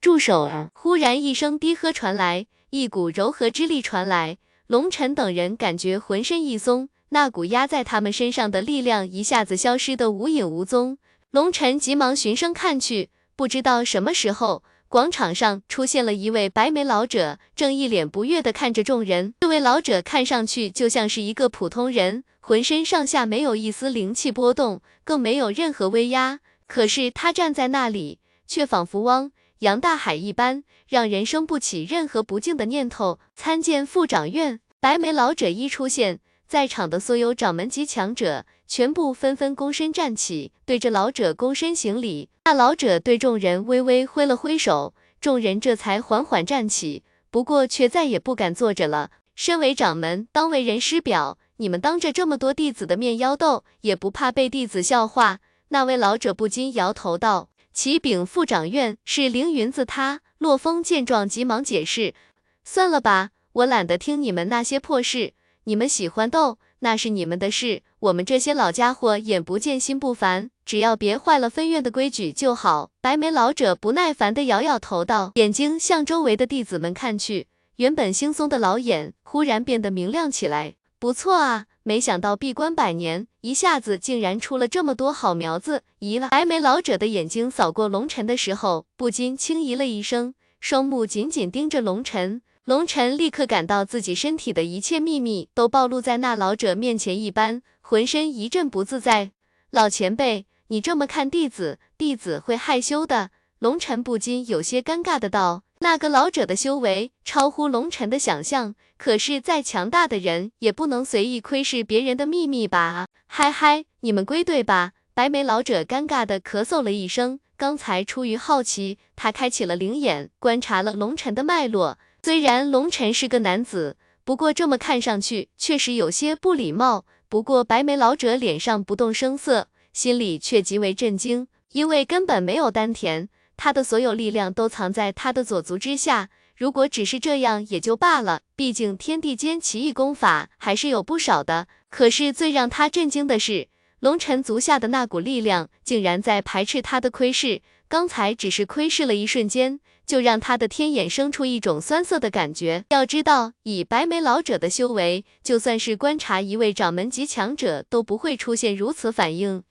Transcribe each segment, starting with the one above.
住手啊！忽然一声低喝传来，一股柔和之力传来，龙晨等人感觉浑身一松，那股压在他们身上的力量一下子消失得无影无踪。龙晨急忙循声看去，不知道什么时候，广场上出现了一位白眉老者，正一脸不悦地看着众人。这位老者看上去就像是一个普通人，浑身上下没有一丝灵气波动，更没有任何威压。可是他站在那里，却仿佛汪杨大海一般，让人生不起任何不敬的念头。参见副掌院。白眉老者一出现，在场的所有掌门级强者全部纷纷躬身站起，对着老者躬身行礼。那老者对众人微微挥了挥手，众人这才缓缓站起，不过却再也不敢坐着了。身为掌门，当为人师表，你们当着这么多弟子的面妖斗，也不怕被弟子笑话？那位老者不禁摇头道。启禀副掌院，是凌云子他。洛风见状，急忙解释：“算了吧，我懒得听你们那些破事。你们喜欢斗，那是你们的事。我们这些老家伙眼不见心不烦，只要别坏了分院的规矩就好。”白眉老者不耐烦地摇摇头道，眼睛向周围的弟子们看去，原本惺忪的老眼忽然变得明亮起来。不错啊。没想到闭关百年，一下子竟然出了这么多好苗子，咦了。白眉老者的眼睛扫过龙尘的时候，不禁轻咦了一声，双目紧紧盯着龙尘。龙尘立刻感到自己身体的一切秘密都暴露在那老者面前一般，浑身一阵不自在。老前辈，你这么看弟子，弟子会害羞的。龙尘不禁有些尴尬的道。那个老者的修为超乎龙尘的想象，可是再强大的人也不能随意窥视别人的秘密吧？嗨嗨，你们归队吧。白眉老者尴尬的咳嗽了一声，刚才出于好奇，他开启了灵眼，观察了龙尘的脉络。虽然龙尘是个男子，不过这么看上去确实有些不礼貌。不过白眉老者脸上不动声色，心里却极为震惊，因为根本没有丹田。他的所有力量都藏在他的左足之下，如果只是这样也就罢了，毕竟天地间奇异功法还是有不少的。可是最让他震惊的是，龙尘足下的那股力量竟然在排斥他的窥视。刚才只是窥视了一瞬间，就让他的天眼生出一种酸涩的感觉。要知道，以白眉老者的修为，就算是观察一位掌门级强者，都不会出现如此反应。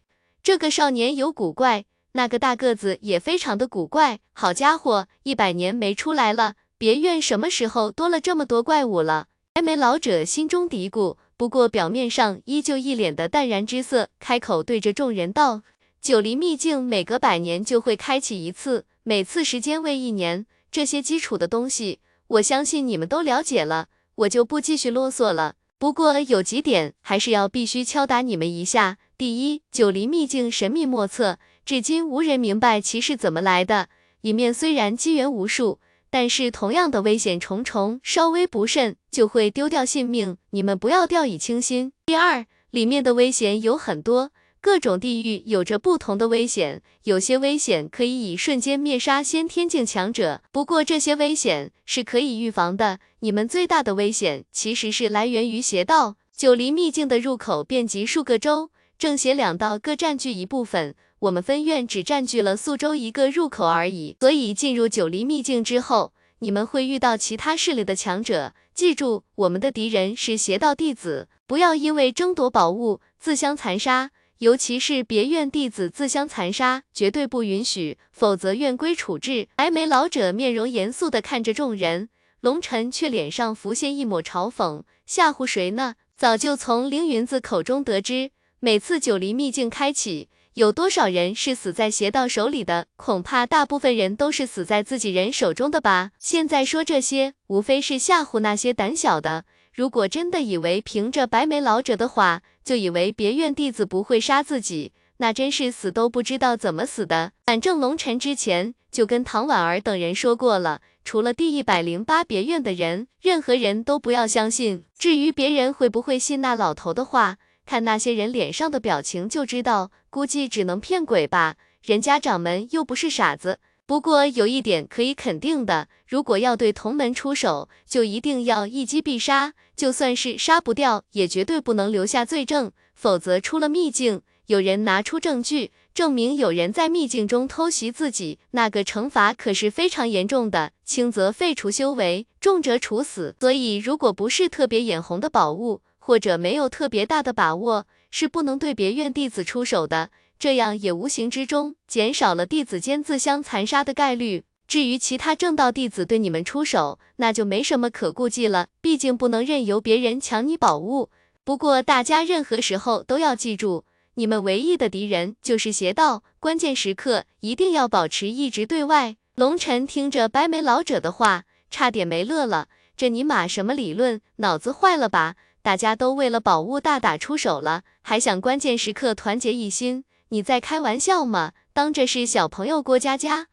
这个少年有古怪。那个大个子也非常的古怪，好家伙，一百年没出来了，别院什么时候多了这么多怪物了？白眉老者心中嘀咕，不过表面上依旧一脸的淡然之色，开口对着众人道：“九黎秘境每隔百年就会开启一次，每次时间为一年，这些基础的东西，我相信你们都了解了，我就不继续啰嗦了。不过有几点还是要必须敲打你们一下。第一，九黎秘境神秘莫测。”至今无人明白其是怎么来的，里面虽然机缘无数，但是同样的危险重重，稍微不慎就会丢掉性命，你们不要掉以轻心。第二，里面的危险有很多，各种地域有着不同的危险，有些危险可以以瞬间灭杀先天境强者，不过这些危险是可以预防的。你们最大的危险其实是来源于邪道，九黎秘境的入口遍及数个州，正邪两道各占据一部分。我们分院只占据了宿州一个入口而已，所以进入九黎秘境之后，你们会遇到其他势力的强者。记住，我们的敌人是邪道弟子，不要因为争夺宝物自相残杀，尤其是别院弟子自相残杀，绝对不允许，否则院规处置。白眉老者面容严肃的看着众人，龙尘却脸上浮现一抹嘲讽，吓唬谁呢？早就从凌云子口中得知，每次九黎秘境开启。有多少人是死在邪道手里的？恐怕大部分人都是死在自己人手中的吧。现在说这些，无非是吓唬那些胆小的。如果真的以为凭着白眉老者的话，就以为别院弟子不会杀自己，那真是死都不知道怎么死的。反正龙尘之前就跟唐婉儿等人说过了，除了第一百零八别院的人，任何人都不要相信。至于别人会不会信那老头的话？看那些人脸上的表情就知道，估计只能骗鬼吧。人家掌门又不是傻子。不过有一点可以肯定的，如果要对同门出手，就一定要一击必杀。就算是杀不掉，也绝对不能留下罪证，否则出了秘境，有人拿出证据，证明有人在秘境中偷袭自己，那个惩罚可是非常严重的，轻则废除修为，重则处死。所以，如果不是特别眼红的宝物，或者没有特别大的把握，是不能对别院弟子出手的。这样也无形之中减少了弟子间自相残杀的概率。至于其他正道弟子对你们出手，那就没什么可顾忌了，毕竟不能任由别人抢你宝物。不过，大家任何时候都要记住。你们唯一的敌人就是邪道，关键时刻一定要保持一直对外。龙尘听着白眉老者的话，差点没乐了。这尼玛什么理论？脑子坏了吧？大家都为了宝物大打出手了，还想关键时刻团结一心？你在开玩笑吗？当这是小朋友过家家？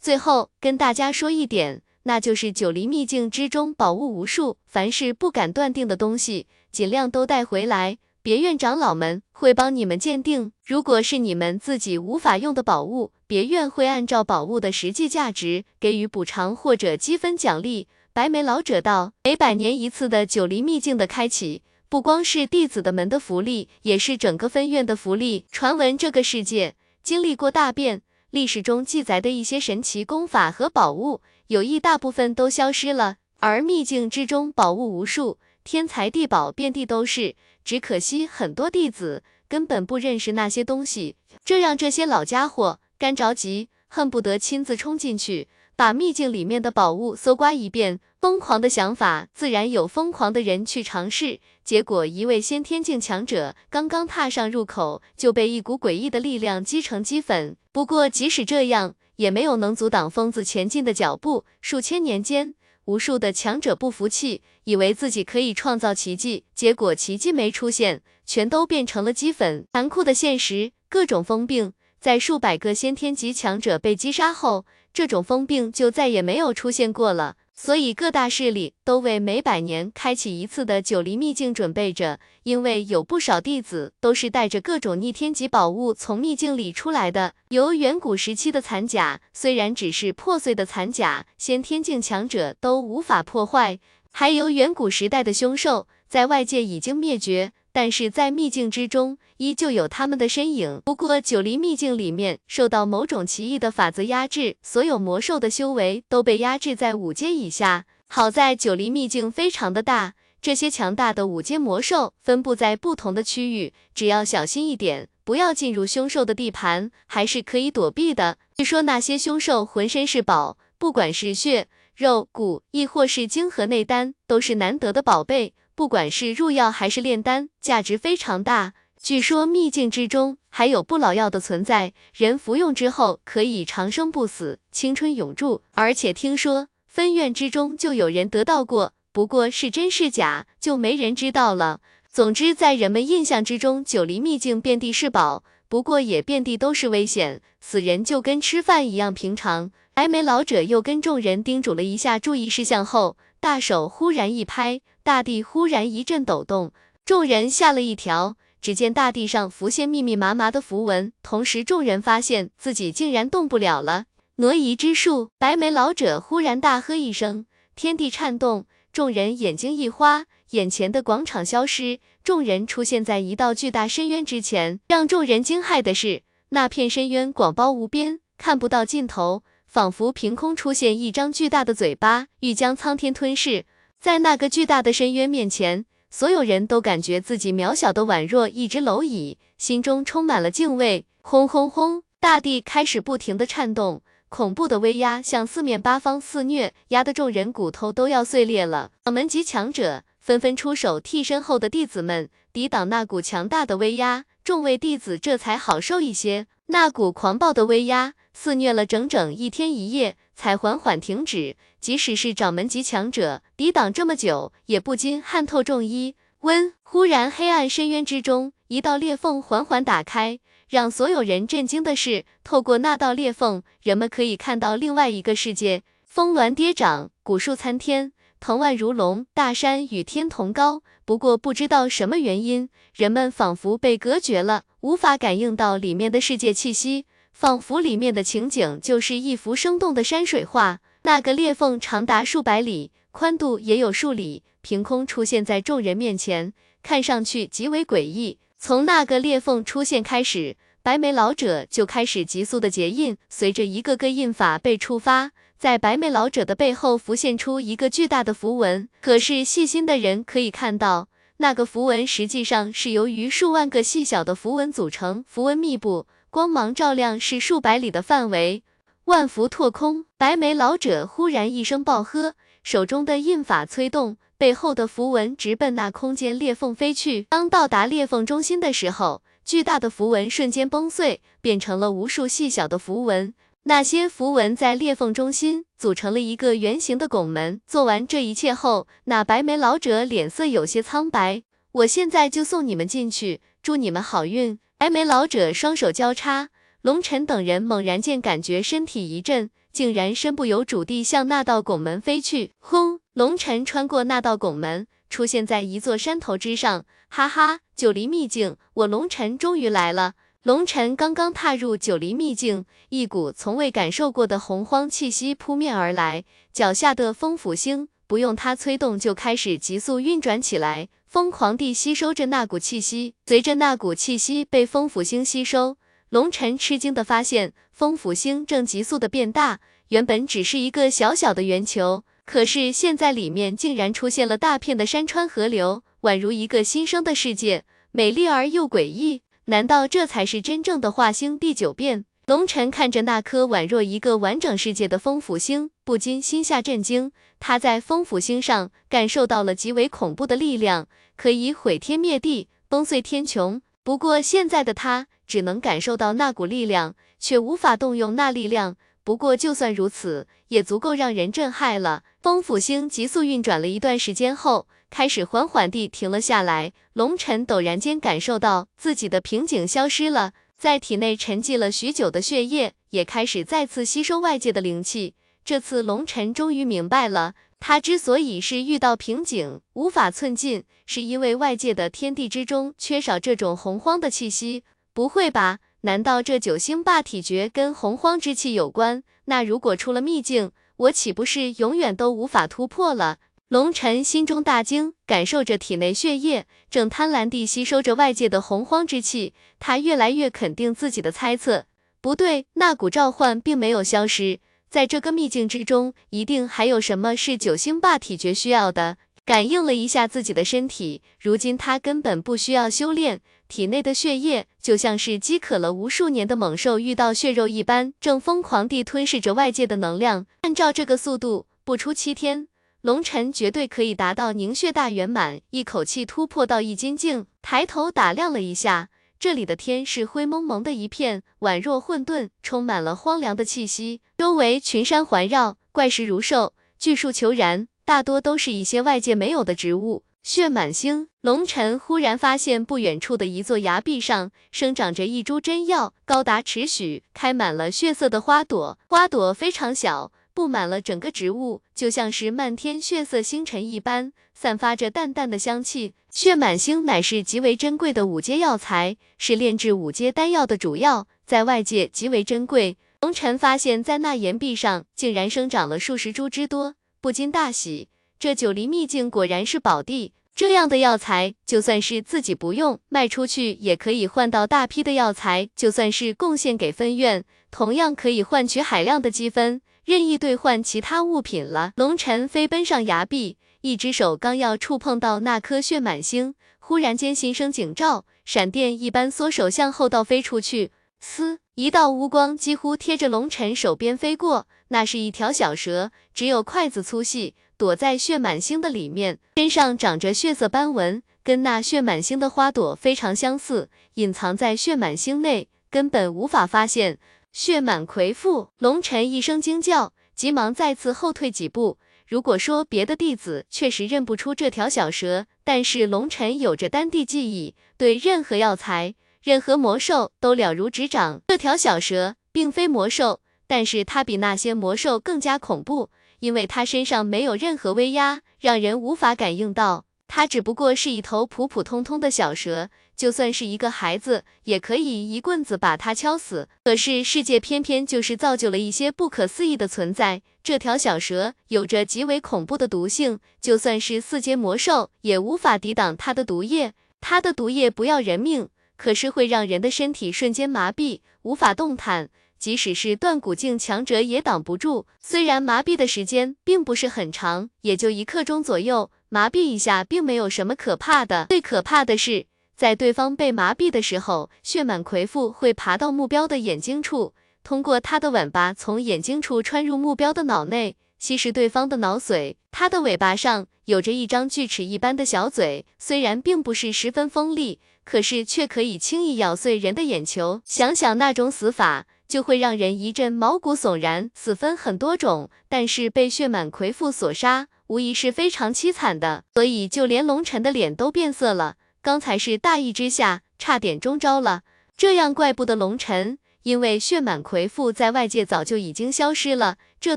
最后跟大家说一点，那就是九黎秘境之中宝物无数，凡是不敢断定的东西，尽量都带回来。别院长老们会帮你们鉴定，如果是你们自己无法用的宝物，别院会按照宝物的实际价值给予补偿或者积分奖励。白眉老者道，每百年一次的九黎秘境的开启，不光是弟子的门的福利，也是整个分院的福利。传闻这个世界经历过大变，历史中记载的一些神奇功法和宝物，有一大部分都消失了，而秘境之中宝物无数。天才地宝遍地都是，只可惜很多弟子根本不认识那些东西，这让这些老家伙干着急，恨不得亲自冲进去，把秘境里面的宝物搜刮一遍。疯狂的想法，自然有疯狂的人去尝试。结果，一位先天境强者刚刚踏上入口，就被一股诡异的力量击成齑粉。不过，即使这样，也没有能阻挡疯子前进的脚步。数千年间。无数的强者不服气，以为自己可以创造奇迹，结果奇迹没出现，全都变成了齑粉。残酷的现实，各种疯病，在数百个先天级强者被击杀后，这种疯病就再也没有出现过了。所以各大势力都为每百年开启一次的九黎秘境准备着，因为有不少弟子都是带着各种逆天级宝物从秘境里出来的。由远古时期的残甲，虽然只是破碎的残甲，先天境强者都无法破坏；还有远古时代的凶兽，在外界已经灭绝。但是在秘境之中，依旧有他们的身影。不过九黎秘境里面受到某种奇异的法则压制，所有魔兽的修为都被压制在五阶以下。好在九黎秘境非常的大，这些强大的五阶魔兽分布在不同的区域，只要小心一点，不要进入凶兽的地盘，还是可以躲避的。据说那些凶兽浑身是宝，不管是血肉骨，亦或是晶核内丹，都是难得的宝贝。不管是入药还是炼丹，价值非常大。据说秘境之中还有不老药的存在，人服用之后可以长生不死，青春永驻。而且听说分院之中就有人得到过，不过是真是假就没人知道了。总之，在人们印象之中，九黎秘境遍地是宝，不过也遍地都是危险，死人就跟吃饭一样平常。白眉老者又跟众人叮嘱了一下注意事项后，大手忽然一拍。大地忽然一阵抖动，众人吓了一跳。只见大地上浮现密密麻麻的符文，同时众人发现自己竟然动不了了。挪移之术！白眉老者忽然大喝一声，天地颤动，众人眼睛一花，眼前的广场消失，众人出现在一道巨大深渊之前。让众人惊骇的是，那片深渊广包无边，看不到尽头，仿佛凭空出现一张巨大的嘴巴，欲将苍天吞噬。在那个巨大的深渊面前，所有人都感觉自己渺小的宛若一只蝼蚁，心中充满了敬畏。轰轰轰，大地开始不停的颤动，恐怖的威压向四面八方肆虐，压得众人骨头都要碎裂了。掌门级强者纷纷出手替身后的弟子们抵挡那股强大的威压，众位弟子这才好受一些。那股狂暴的威压肆虐了整整一天一夜，才缓缓停止。即使是掌门级强者，抵挡这么久，也不禁汗透重衣。温，忽然，黑暗深渊之中，一道裂缝缓缓打开。让所有人震惊的是，透过那道裂缝，人们可以看到另外一个世界。峰峦跌涨，古树参天，藤蔓如龙，大山与天同高。不过，不知道什么原因，人们仿佛被隔绝了，无法感应到里面的世界气息，仿佛里面的情景就是一幅生动的山水画。那个裂缝长达数百里，宽度也有数里，凭空出现在众人面前，看上去极为诡异。从那个裂缝出现开始，白眉老者就开始急速的结印。随着一个个印法被触发，在白眉老者的背后浮现出一个巨大的符文。可是细心的人可以看到，那个符文实际上是由于数万个细小的符文组成，符文密布，光芒照亮，是数百里的范围。万符拓空，白眉老者忽然一声暴喝，手中的印法催动，背后的符文直奔那空间裂缝飞去。当到达裂缝中心的时候，巨大的符文瞬间崩碎，变成了无数细小的符文。那些符文在裂缝中心组成了一个圆形的拱门。做完这一切后，那白眉老者脸色有些苍白。我现在就送你们进去，祝你们好运。白眉老者双手交叉。龙尘等人猛然间感觉身体一震，竟然身不由主地向那道拱门飞去。轰！龙尘穿过那道拱门，出现在一座山头之上。哈哈，九黎秘境，我龙尘终于来了。龙尘刚刚踏入九黎秘境，一股从未感受过的洪荒气息扑面而来，脚下的风府星不用他催动就开始急速运转起来，疯狂地吸收着那股气息。随着那股气息被风府星吸收。龙尘吃惊的发现，风府星正急速的变大。原本只是一个小小的圆球，可是现在里面竟然出现了大片的山川河流，宛如一个新生的世界，美丽而又诡异。难道这才是真正的化星第九变？龙尘看着那颗宛若一个完整世界的风府星，不禁心下震惊。他在风府星上感受到了极为恐怖的力量，可以毁天灭地，崩碎天穹。不过现在的他。只能感受到那股力量，却无法动用那力量。不过就算如此，也足够让人震撼了。风府星急速运转了一段时间后，开始缓缓地停了下来。龙尘陡然间感受到自己的瓶颈消失了，在体内沉寂了许久的血液也开始再次吸收外界的灵气。这次龙尘终于明白了，他之所以是遇到瓶颈无法寸进，是因为外界的天地之中缺少这种洪荒的气息。不会吧？难道这九星霸体诀跟洪荒之气有关？那如果出了秘境，我岂不是永远都无法突破了？龙尘心中大惊，感受着体内血液正贪婪地吸收着外界的洪荒之气，他越来越肯定自己的猜测。不对，那股召唤并没有消失，在这个秘境之中，一定还有什么是九星霸体诀需要的。感应了一下自己的身体，如今他根本不需要修炼，体内的血液就像是饥渴了无数年的猛兽遇到血肉一般，正疯狂地吞噬着外界的能量。按照这个速度，不出七天，龙尘绝对可以达到凝血大圆满，一口气突破到易筋境。抬头打量了一下，这里的天是灰蒙蒙的一片，宛若混沌，充满了荒凉的气息。周围群山环绕，怪石如兽，巨树虬然。大多都是一些外界没有的植物。血满星，龙尘忽然发现不远处的一座崖壁上生长着一株真药，高达尺许，开满了血色的花朵，花朵非常小，布满了整个植物，就像是漫天血色星辰一般，散发着淡淡的香气。血满星乃是极为珍贵的五阶药材，是炼制五阶丹药的主药，在外界极为珍贵。龙尘发现，在那岩壁上竟然生长了数十株之多。不禁大喜，这九黎秘境果然是宝地。这样的药材，就算是自己不用，卖出去也可以换到大批的药材。就算是贡献给分院，同样可以换取海量的积分，任意兑换其他物品了。龙尘飞奔上崖壁，一只手刚要触碰到那颗血满星，忽然间心生警兆，闪电一般缩手向后倒飞出去。嘶，一道乌光几乎贴着龙尘手边飞过。那是一条小蛇，只有筷子粗细，躲在血满星的里面，身上长着血色斑纹，跟那血满星的花朵非常相似，隐藏在血满星内，根本无法发现。血满魁父，龙尘一声惊叫，急忙再次后退几步。如果说别的弟子确实认不出这条小蛇，但是龙尘有着丹地记忆，对任何药材、任何魔兽都了如指掌。这条小蛇并非魔兽。但是它比那些魔兽更加恐怖，因为它身上没有任何威压，让人无法感应到。它只不过是一头普普通通的小蛇，就算是一个孩子，也可以一棍子把它敲死。可是世界偏偏就是造就了一些不可思议的存在。这条小蛇有着极为恐怖的毒性，就算是四阶魔兽也无法抵挡它的毒液。它的毒液不要人命。可是会让人的身体瞬间麻痹，无法动弹。即使是断骨境强者也挡不住。虽然麻痹的时间并不是很长，也就一刻钟左右，麻痹一下并没有什么可怕的。最可怕的是，在对方被麻痹的时候，血满魁父会爬到目标的眼睛处，通过他的尾巴从眼睛处穿入目标的脑内，吸食对方的脑髓。他的尾巴上有着一张锯齿一般的小嘴，虽然并不是十分锋利，可是却可以轻易咬碎人的眼球。想想那种死法。就会让人一阵毛骨悚然。死分很多种，但是被血满魁父所杀，无疑是非常凄惨的。所以就连龙晨的脸都变色了。刚才是大意之下，差点中招了。这样怪不得龙晨，因为血满魁父在外界早就已经消失了。这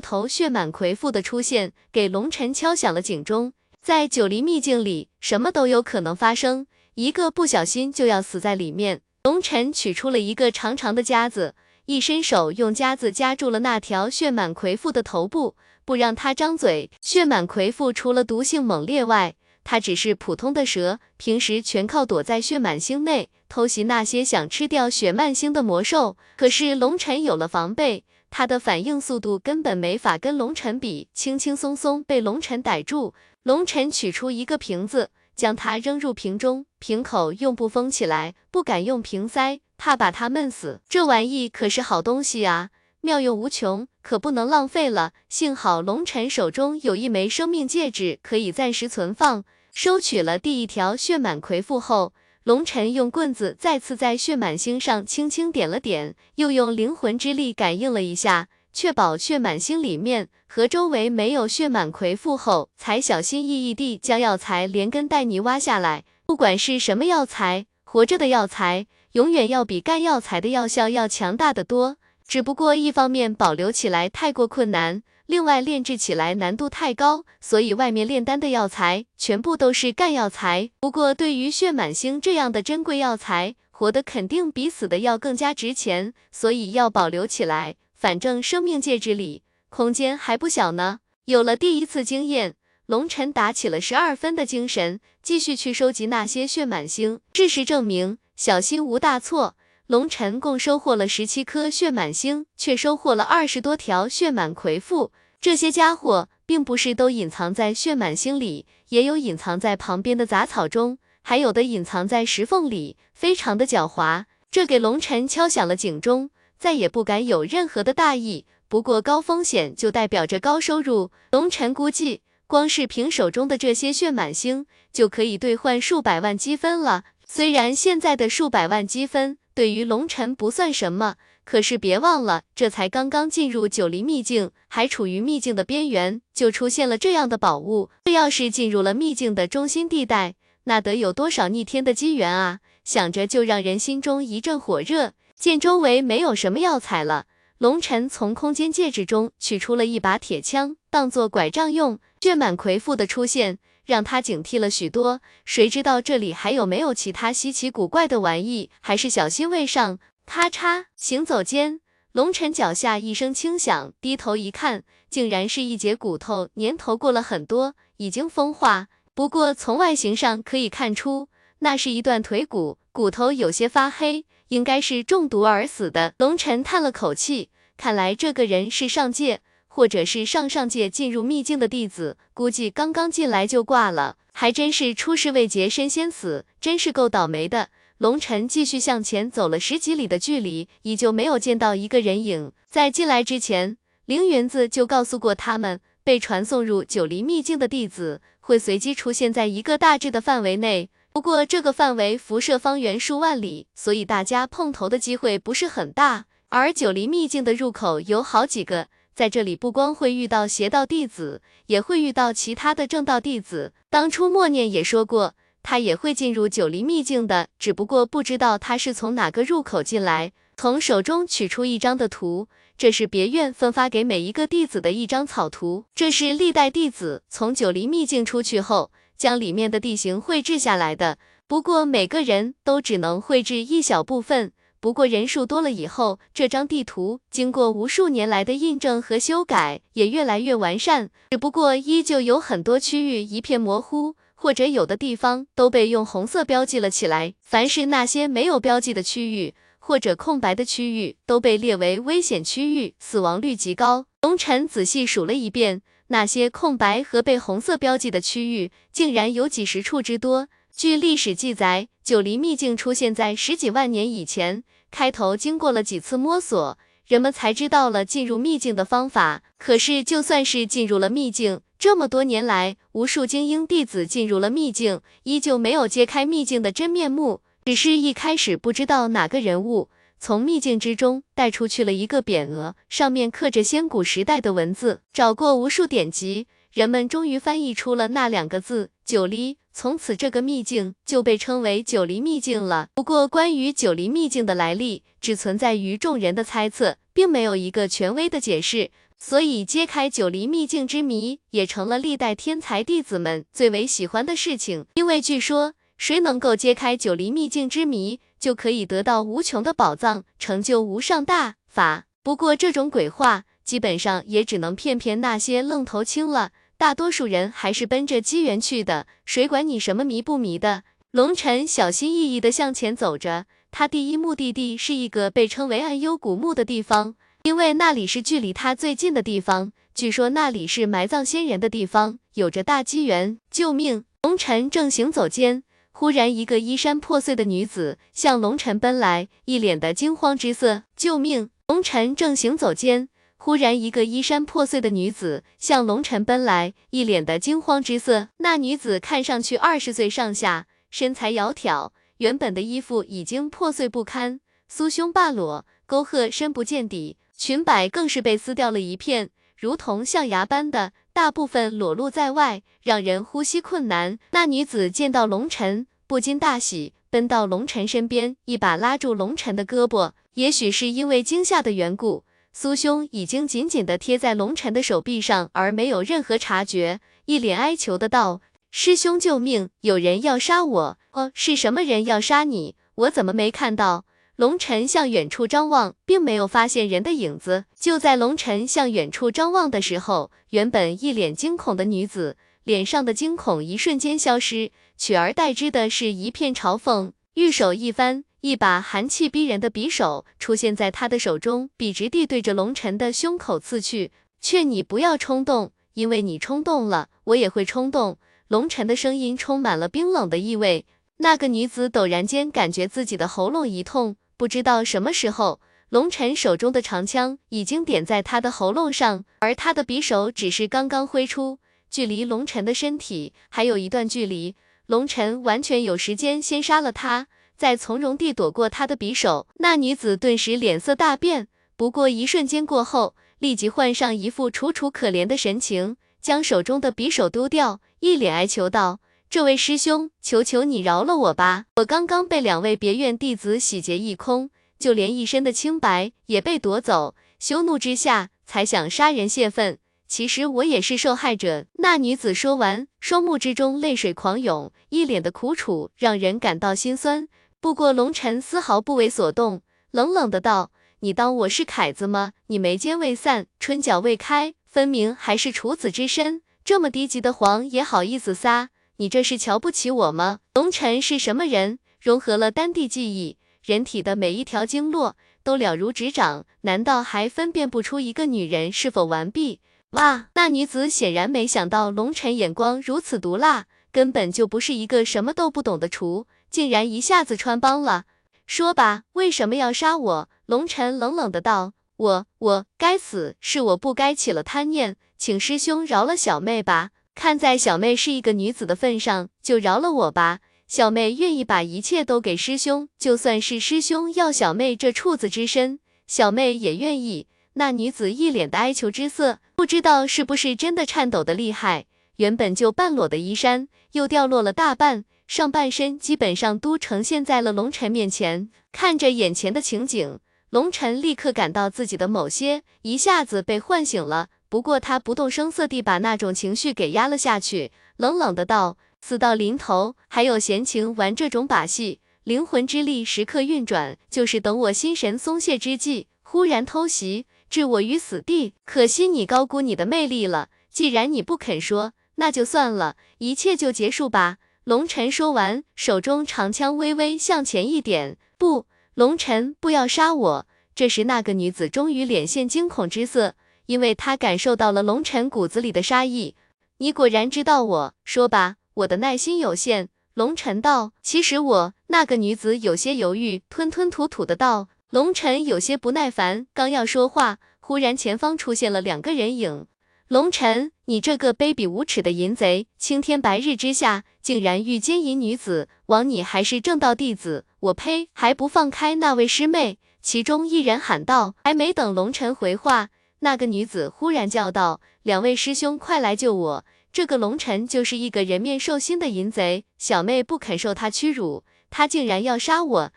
头血满魁父的出现，给龙晨敲响了警钟。在九黎秘境里，什么都有可能发生，一个不小心就要死在里面。龙晨取出了一个长长的夹子。一伸手，用夹子夹住了那条血满魁父的头部，不让他张嘴。血满魁父除了毒性猛烈外，他只是普通的蛇，平时全靠躲在血满星内偷袭那些想吃掉血满星的魔兽。可是龙尘有了防备，他的反应速度根本没法跟龙尘比，轻轻松松被龙尘逮住。龙尘取出一个瓶子，将它扔入瓶中，瓶口用布封起来，不敢用瓶塞。怕把它闷死，这玩意可是好东西啊，妙用无穷，可不能浪费了。幸好龙尘手中有一枚生命戒指，可以暂时存放。收取了第一条血满魁父后，龙尘用棍子再次在血满星上轻轻点了点，又用灵魂之力感应了一下，确保血满星里面和周围没有血满魁父后，才小心翼翼地将药材连根带泥挖下来。不管是什么药材，活着的药材。永远要比干药材的药效要强大的多，只不过一方面保留起来太过困难，另外炼制起来难度太高，所以外面炼丹的药材全部都是干药材。不过对于血满星这样的珍贵药材，活的肯定比死的要更加值钱，所以要保留起来。反正生命戒指里空间还不小呢。有了第一次经验，龙尘打起了十二分的精神，继续去收集那些血满星。事实证明。小心无大错，龙尘共收获了十七颗血满星，却收获了二十多条血满魁父。这些家伙并不是都隐藏在血满星里，也有隐藏在旁边的杂草中，还有的隐藏在石缝里，非常的狡猾。这给龙尘敲响了警钟，再也不敢有任何的大意。不过高风险就代表着高收入，龙尘估计，光是凭手中的这些血满星，就可以兑换数百万积分了。虽然现在的数百万积分对于龙尘不算什么，可是别忘了，这才刚刚进入九黎秘境，还处于秘境的边缘，就出现了这样的宝物。这要是进入了秘境的中心地带，那得有多少逆天的机缘啊！想着就让人心中一阵火热。见周围没有什么药材了，龙尘从空间戒指中取出了一把铁枪，当做拐杖用。血满魁父的出现。让他警惕了许多，谁知道这里还有没有其他稀奇古怪的玩意，还是小心为上。咔嚓，行走间，龙尘脚下一声轻响，低头一看，竟然是一截骨头，年头过了很多，已经风化。不过从外形上可以看出，那是一段腿骨，骨头有些发黑，应该是中毒而死的。龙尘叹了口气，看来这个人是上界。或者是上上界进入秘境的弟子，估计刚刚进来就挂了，还真是出师未捷身先死，真是够倒霉的。龙尘继续向前走了十几里的距离，依旧没有见到一个人影。在进来之前，凌云子就告诉过他们，被传送入九黎秘境的弟子会随机出现在一个大致的范围内，不过这个范围辐射方圆数万里，所以大家碰头的机会不是很大。而九黎秘境的入口有好几个。在这里不光会遇到邪道弟子，也会遇到其他的正道弟子。当初默念也说过，他也会进入九黎秘境的，只不过不知道他是从哪个入口进来。从手中取出一张的图，这是别院分发给每一个弟子的一张草图，这是历代弟子从九黎秘境出去后，将里面的地形绘制下来的。不过每个人都只能绘制一小部分。不过人数多了以后，这张地图经过无数年来的印证和修改，也越来越完善。只不过依旧有很多区域一片模糊。或者有的地方都被用红色标记了起来。凡是那些没有标记的区域或者空白的区域，都被列为危险区域，死亡率极高。龙晨仔细数了一遍，那些空白和被红色标记的区域，竟然有几十处之多。据历史记载，九黎秘境出现在十几万年以前，开头经过了几次摸索，人们才知道了进入秘境的方法。可是，就算是进入了秘境，这么多年来，无数精英弟子进入了秘境，依旧没有揭开秘境的真面目，只是一开始不知道哪个人物从秘境之中带出去了一个匾额，上面刻着仙古时代的文字，找过无数典籍，人们终于翻译出了那两个字“九黎”。从此，这个秘境就被称为九黎秘境了。不过，关于九黎秘境的来历，只存在于众人的猜测，并没有一个权威的解释。所以，揭开九黎秘境之谜，也成了历代天才弟子们最为喜欢的事情。因为据说，谁能够揭开九黎秘境之谜，就可以得到无穷的宝藏，成就无上大法。不过，这种鬼话基本上也只能骗骗那些愣头青了。大多数人还是奔着机缘去的，谁管你什么迷不迷的？龙晨小心翼翼地向前走着，他第一目的地是一个被称为暗幽古墓的地方，因为那里是距离他最近的地方。据说那里是埋葬先人的地方，有着大机缘。救命！龙晨正行走间，忽然一个衣衫破碎的女子向龙晨奔来，一脸的惊慌之色。救命！龙晨正行走间。忽然，一个衣衫破碎的女子向龙晨奔来，一脸的惊慌之色。那女子看上去二十岁上下，身材窈窕，原本的衣服已经破碎不堪，酥胸半裸，沟壑深不见底，裙摆更是被撕掉了一片，如同象牙般的，大部分裸露在外，让人呼吸困难。那女子见到龙晨，不禁大喜，奔到龙晨身边，一把拉住龙晨的胳膊。也许是因为惊吓的缘故。苏兄已经紧紧地贴在龙晨的手臂上，而没有任何察觉，一脸哀求的道：“师兄救命！有人要杀我！哦，是什么人要杀你？我怎么没看到？”龙晨向远处张望，并没有发现人的影子。就在龙晨向远处张望的时候，原本一脸惊恐的女子脸上的惊恐一瞬间消失，取而代之的是一片嘲讽。玉手一翻。一把寒气逼人的匕首出现在他的手中，笔直地对着龙晨的胸口刺去。劝你不要冲动，因为你冲动了，我也会冲动。龙晨的声音充满了冰冷的意味。那个女子陡然间感觉自己的喉咙一痛，不知道什么时候，龙晨手中的长枪已经点在他的喉咙上，而他的匕首只是刚刚挥出，距离龙晨的身体还有一段距离，龙晨完全有时间先杀了他。再从容地躲过他的匕首，那女子顿时脸色大变。不过一瞬间过后，立即换上一副楚楚可怜的神情，将手中的匕首丢掉，一脸哀求道：“这位师兄，求求你饶了我吧！我刚刚被两位别院弟子洗劫一空，就连一身的清白也被夺走，羞怒之下才想杀人泄愤。其实我也是受害者。”那女子说完，双目之中泪水狂涌，一脸的苦楚，让人感到心酸。不过龙晨丝毫不为所动，冷冷的道：“你当我是凯子吗？你眉间未散，春角未开，分明还是处子之身，这么低级的谎也好意思撒？你这是瞧不起我吗？”龙晨是什么人？融合了丹地记忆，人体的每一条经络都了如指掌，难道还分辨不出一个女人是否完璧？哇！那女子显然没想到龙晨眼光如此毒辣，根本就不是一个什么都不懂的厨。竟然一下子穿帮了，说吧，为什么要杀我？龙晨冷冷的道：“我我该死，是我不该起了贪念，请师兄饶了小妹吧。看在小妹是一个女子的份上，就饶了我吧。小妹愿意把一切都给师兄，就算是师兄要小妹这处子之身，小妹也愿意。”那女子一脸的哀求之色，不知道是不是真的颤抖的厉害，原本就半裸的衣衫又掉落了大半。上半身基本上都呈现在了龙晨面前，看着眼前的情景，龙晨立刻感到自己的某些一下子被唤醒了。不过他不动声色地把那种情绪给压了下去，冷冷的道：“死到临头还有闲情玩这种把戏？灵魂之力时刻运转，就是等我心神松懈之际，忽然偷袭，置我于死地。可惜你高估你的魅力了。既然你不肯说，那就算了，一切就结束吧。龙晨说完，手中长枪微微向前一点，不，龙晨，不要杀我。这时，那个女子终于脸现惊恐之色，因为她感受到了龙晨骨子里的杀意。你果然知道我，说吧，我的耐心有限。龙晨道，其实我……那个女子有些犹豫，吞吞吐吐的道。龙晨有些不耐烦，刚要说话，忽然前方出现了两个人影。龙晨，你这个卑鄙无耻的淫贼，青天白日之下，竟然欲奸淫女子，枉你还是正道弟子！我呸，还不放开那位师妹！其中一人喊道。还没等龙晨回话，那个女子忽然叫道：“两位师兄，快来救我！这个龙晨就是一个人面兽心的淫贼，小妹不肯受他屈辱，他竟然要杀我！”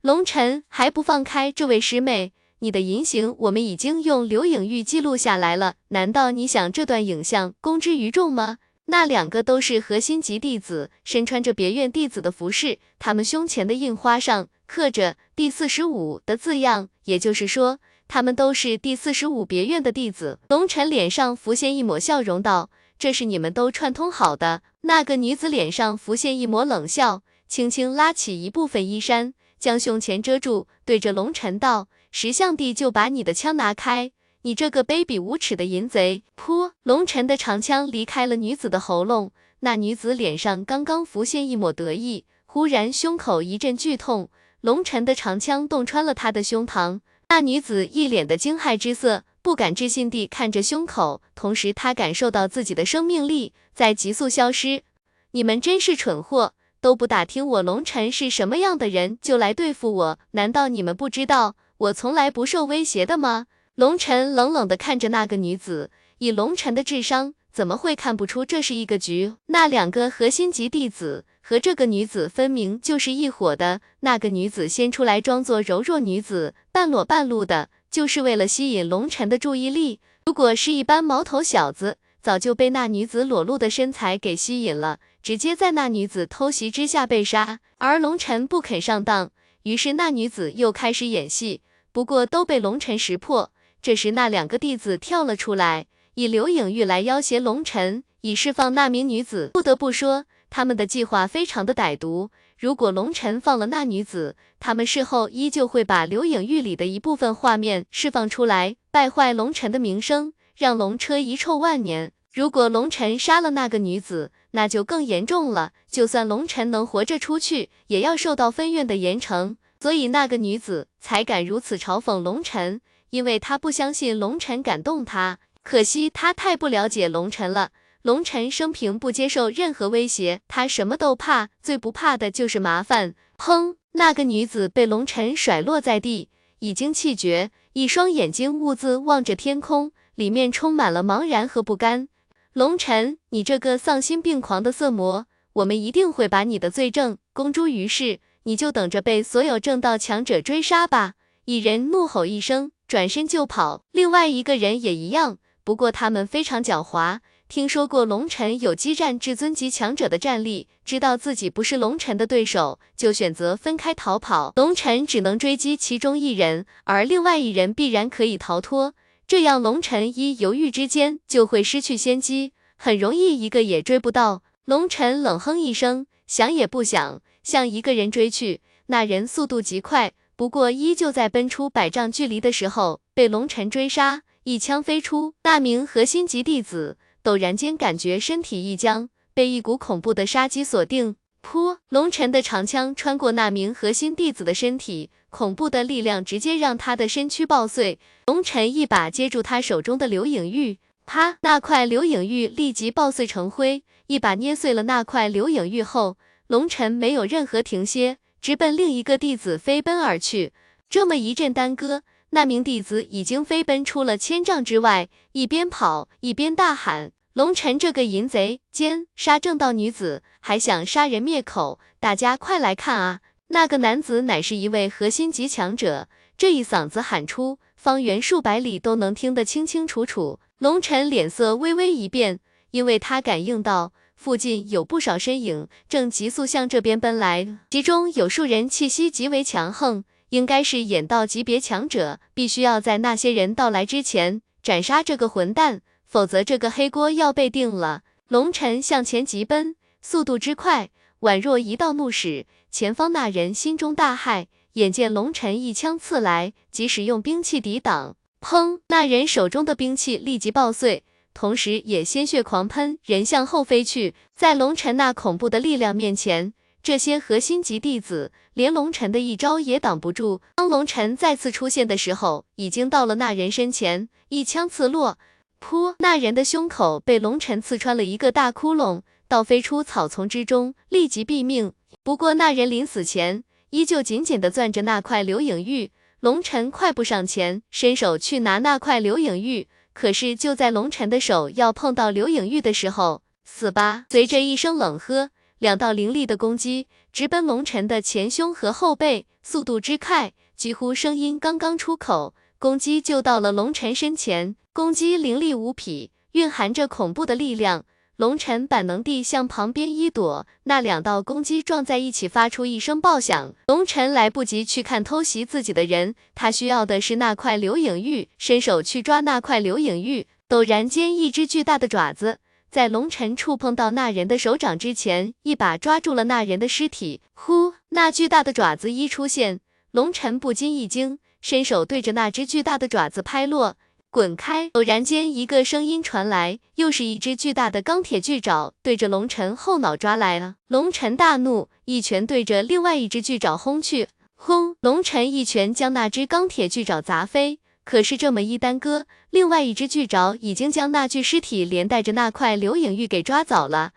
龙晨还不放开这位师妹，你的淫行我们已经用留影玉记录下来了，难道你想这段影像公之于众吗？那两个都是核心级弟子，身穿着别院弟子的服饰，他们胸前的印花上刻着第四十五的字样，也就是说，他们都是第四十五别院的弟子。龙晨脸上浮现一抹笑容，道：“这是你们都串通好的。”那个女子脸上浮现一抹冷笑，轻轻拉起一部分衣衫。将胸前遮住，对着龙尘道：“识相地就把你的枪拿开，你这个卑鄙无耻的淫贼！”噗，龙尘的长枪离开了女子的喉咙。那女子脸上刚刚浮现一抹得意，忽然胸口一阵剧痛，龙尘的长枪洞穿了她的胸膛。那女子一脸的惊骇之色，不敢置信地看着胸口，同时她感受到自己的生命力在急速消失。你们真是蠢货！都不打听我龙尘是什么样的人就来对付我，难道你们不知道我从来不受威胁的吗？龙尘冷冷的看着那个女子，以龙尘的智商，怎么会看不出这是一个局？那两个核心级弟子和这个女子分明就是一伙的。那个女子先出来装作柔弱女子，半裸半露的，就是为了吸引龙尘的注意力。如果是一般毛头小子，早就被那女子裸露的身材给吸引了。直接在那女子偷袭之下被杀，而龙尘不肯上当，于是那女子又开始演戏，不过都被龙尘识破。这时那两个弟子跳了出来，以刘影玉来要挟龙尘，以释放那名女子。不得不说，他们的计划非常的歹毒。如果龙尘放了那女子，他们事后依旧会把刘影玉里的一部分画面释放出来，败坏龙尘的名声，让龙车遗臭万年。如果龙尘杀了那个女子，那就更严重了。就算龙尘能活着出去，也要受到分院的严惩。所以那个女子才敢如此嘲讽龙尘，因为她不相信龙尘敢动她。可惜她太不了解龙尘了。龙尘生平不接受任何威胁，他什么都怕，最不怕的就是麻烦。砰！那个女子被龙尘甩落在地，已经气绝，一双眼睛兀自望着天空，里面充满了茫然和不甘。龙尘，你这个丧心病狂的色魔，我们一定会把你的罪证公诸于世，你就等着被所有正道强者追杀吧！一人怒吼一声，转身就跑。另外一个人也一样，不过他们非常狡猾，听说过龙尘有激战至尊级强者的战力，知道自己不是龙尘的对手，就选择分开逃跑。龙尘只能追击其中一人，而另外一人必然可以逃脱。这样，龙尘一犹豫之间就会失去先机，很容易一个也追不到。龙尘冷哼一声，想也不想，向一个人追去。那人速度极快，不过依旧在奔出百丈距离的时候被龙尘追杀，一枪飞出。那名核心级弟子陡然间感觉身体一僵，被一股恐怖的杀机锁定。噗！龙尘的长枪穿过那名核心弟子的身体。恐怖的力量直接让他的身躯爆碎，龙尘一把接住他手中的刘影玉，啪，那块刘影玉立即爆碎成灰，一把捏碎了那块刘影玉后，龙尘没有任何停歇，直奔另一个弟子飞奔而去。这么一阵耽搁，那名弟子已经飞奔出了千丈之外，一边跑一边大喊：“龙尘这个淫贼，奸杀正道女子，还想杀人灭口，大家快来看啊！”那个男子乃是一位核心级强者，这一嗓子喊出，方圆数百里都能听得清清楚楚。龙尘脸色微微一变，因为他感应到附近有不少身影正急速向这边奔来，其中有数人气息极为强横，应该是眼道级别强者，必须要在那些人到来之前斩杀这个混蛋，否则这个黑锅要被定了。龙尘向前急奔，速度之快，宛若一道怒矢。前方那人心中大骇，眼见龙尘一枪刺来，即使用兵器抵挡，砰！那人手中的兵器立即爆碎，同时也鲜血狂喷，人向后飞去。在龙尘那恐怖的力量面前，这些核心级弟子连龙尘的一招也挡不住。当龙尘再次出现的时候，已经到了那人身前，一枪刺落，噗！那人的胸口被龙尘刺穿了一个大窟窿，倒飞出草丛之中，立即毙命。不过那人临死前依旧紧紧地攥着那块流影玉，龙尘快步上前，伸手去拿那块流影玉。可是就在龙尘的手要碰到刘颖玉的时候，死吧！随着一声冷喝，两道凌厉的攻击直奔龙尘的前胸和后背，速度之快，几乎声音刚刚出口，攻击就到了龙尘身前。攻击凌厉无匹，蕴含着恐怖的力量。龙尘本能地向旁边一躲，那两道攻击撞在一起，发出一声爆响。龙尘来不及去看偷袭自己的人，他需要的是那块流影玉，伸手去抓那块流影玉。陡然间，一只巨大的爪子在龙尘触碰到那人的手掌之前，一把抓住了那人的尸体。呼，那巨大的爪子一出现，龙尘不禁一惊，伸手对着那只巨大的爪子拍落。滚开！偶然间，一个声音传来，又是一只巨大的钢铁巨爪对着龙尘后脑抓来了。龙尘大怒，一拳对着另外一只巨爪轰去。轰！龙尘一拳将那只钢铁巨爪砸飞。可是这么一耽搁，另外一只巨爪已经将那具尸体连带着那块流影玉给抓走了。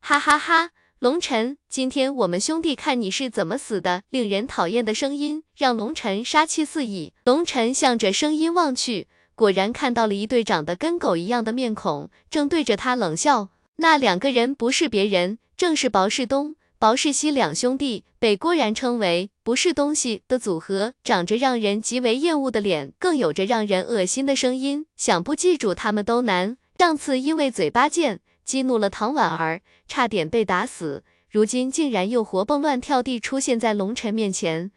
哈哈哈！龙尘，今天我们兄弟看你是怎么死的！令人讨厌的声音让龙尘杀气四溢。龙尘向着声音望去。果然看到了一对长得跟狗一样的面孔，正对着他冷笑。那两个人不是别人，正是薄世东、薄世熙两兄弟，被郭然称为“不是东西”的组合，长着让人极为厌恶的脸，更有着让人恶心的声音，想不记住他们都难。上次因为嘴巴贱，激怒了唐婉儿，差点被打死，如今竟然又活蹦乱跳地出现在龙尘面前。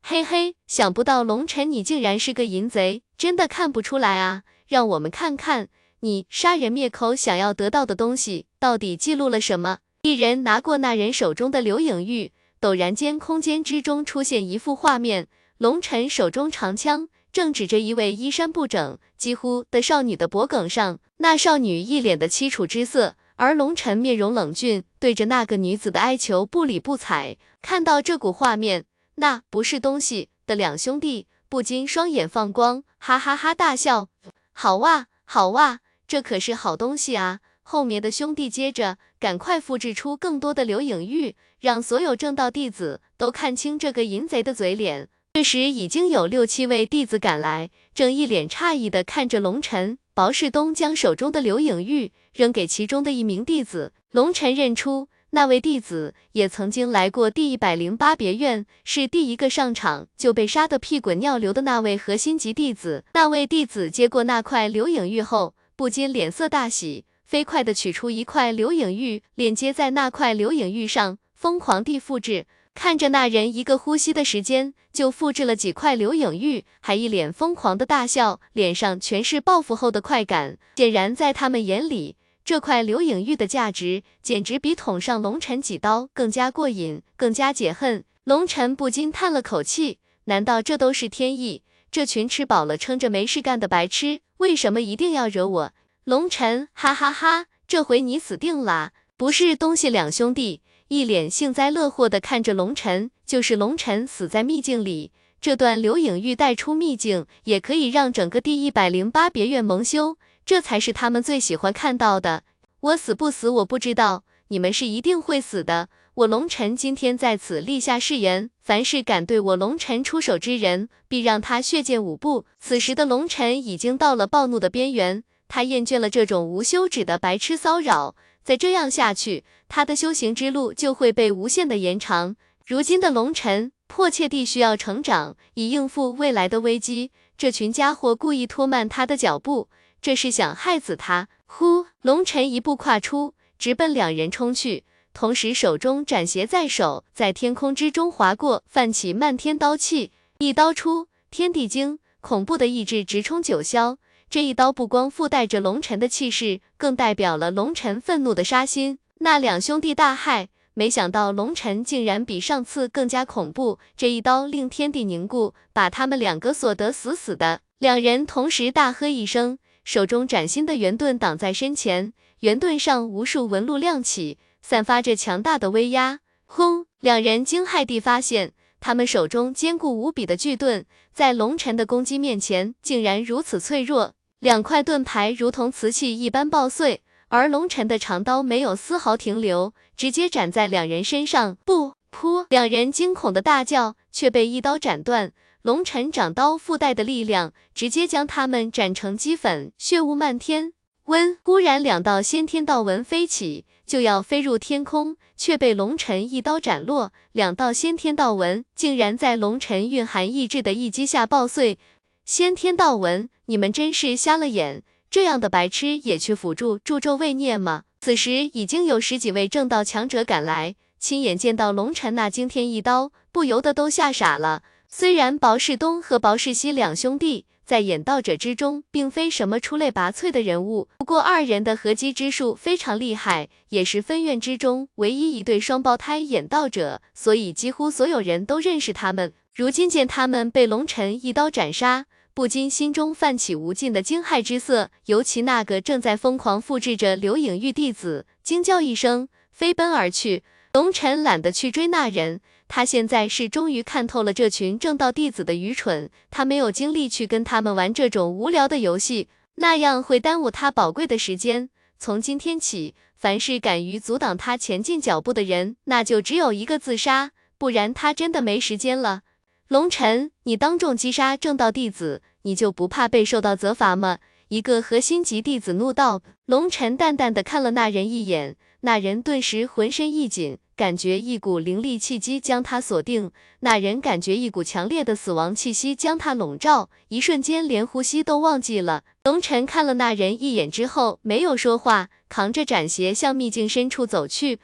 嘿嘿，想不到龙尘你竟然是个淫贼，真的看不出来啊！让我们看看你杀人灭口想要得到的东西到底记录了什么。一人拿过那人手中的流影玉，陡然间空间之中出现一幅画面，龙尘手中长枪正指着一位衣衫不整几乎的少女的脖颈上，那少女一脸的凄楚之色，而龙尘面容冷峻，对着那个女子的哀求不理不睬。看到这股画面。那不是东西的两兄弟不禁双眼放光，哈哈哈大笑。好哇，好哇，这可是好东西啊！后面的兄弟接着赶快复制出更多的流影玉，让所有正道弟子都看清这个淫贼的嘴脸。这时已经有六七位弟子赶来，正一脸诧异的看着龙尘。薄世东将手中的流影玉扔给其中的一名弟子，龙尘认出。那位弟子也曾经来过第一百零八别院，是第一个上场就被杀得屁滚尿流的那位核心级弟子。那位弟子接过那块流影玉后，不禁脸色大喜，飞快地取出一块流影玉，链接在那块流影玉上，疯狂地复制。看着那人一个呼吸的时间就复制了几块流影玉，还一脸疯狂的大笑，脸上全是报复后的快感。显然，在他们眼里。这块流影玉的价值简直比捅上龙尘几刀更加过瘾，更加解恨。龙尘不禁叹了口气，难道这都是天意？这群吃饱了撑着没事干的白痴，为什么一定要惹我？龙尘，哈哈哈，这回你死定了！不是东西两兄弟一脸幸灾乐祸的看着龙尘，就是龙尘死在秘境里，这段流影玉带出秘境，也可以让整个第一百零八别院蒙羞。这才是他们最喜欢看到的。我死不死我不知道，你们是一定会死的。我龙尘今天在此立下誓言，凡是敢对我龙尘出手之人，必让他血溅五步。此时的龙尘已经到了暴怒的边缘，他厌倦了这种无休止的白痴骚扰。再这样下去，他的修行之路就会被无限的延长。如今的龙尘迫切地需要成长，以应付未来的危机。这群家伙故意拖慢他的脚步。这是想害死他！呼，龙尘一步跨出，直奔两人冲去，同时手中斩邪在手，在天空之中划过，泛起漫天刀气，一刀出，天地惊，恐怖的意志直冲九霄，这一刀不光附带着龙尘的气势，更代表了龙尘愤怒的杀心。那两兄弟大骇，没想到龙尘竟然比上次更加恐怖，这一刀令天地凝固，把他们两个锁得死死的。两人同时大喝一声，手中崭新的圆盾挡在身前，圆盾上无数纹路亮起，散发着强大的威压。轰！两人惊骇地发现，他们手中坚固无比的巨盾，在龙尘的攻击面前，竟然如此脆弱。两块盾牌如同瓷器一般爆碎。而龙尘的长刀没有丝毫停留，直接斩在两人身上。不，噗！两人惊恐的大叫，却被一刀斩断。龙尘掌刀附带的力量，直接将他们斩成齑粉，血雾漫天。温！忽然，两道先天道纹飞起，就要飞入天空，却被龙尘一刀斩落。两道先天道纹竟然在龙尘蕴含意志的一击下爆碎。先天道纹，你们真是瞎了眼！这样的白痴也去辅助助纣为虐吗？此时已经有十几位正道强者赶来，亲眼见到龙尘那惊天一刀，不由得都吓傻了。虽然薄世东和薄世熙两兄弟在演道者之中并非什么出类拔萃的人物，不过二人的合击之术非常厉害，也是分院之中唯一一对双胞胎演道者，所以几乎所有人都认识他们。如今见他们被龙尘一刀斩杀。不禁心中泛起无尽的惊骇之色，尤其那个正在疯狂复制着刘颖玉弟子，惊叫一声，飞奔而去。龙尘懒得去追那人，他现在是终于看透了这群正道弟子的愚蠢，他没有精力去跟他们玩这种无聊的游戏，那样会耽误他宝贵的时间。从今天起，凡是敢于阻挡他前进脚步的人，那就只有一个自杀，不然他真的没时间了。龙尘，你当众击杀正道弟子，你就不怕被受到责罚吗？一个核心级弟子怒道。龙尘淡淡的看了那人一眼，那人顿时浑身一紧，感觉一股灵力气机将他锁定。那人感觉一股强烈的死亡气息将他笼罩，一瞬间连呼吸都忘记了。龙尘看了那人一眼之后，没有说话，扛着斩邪向秘境深处走去。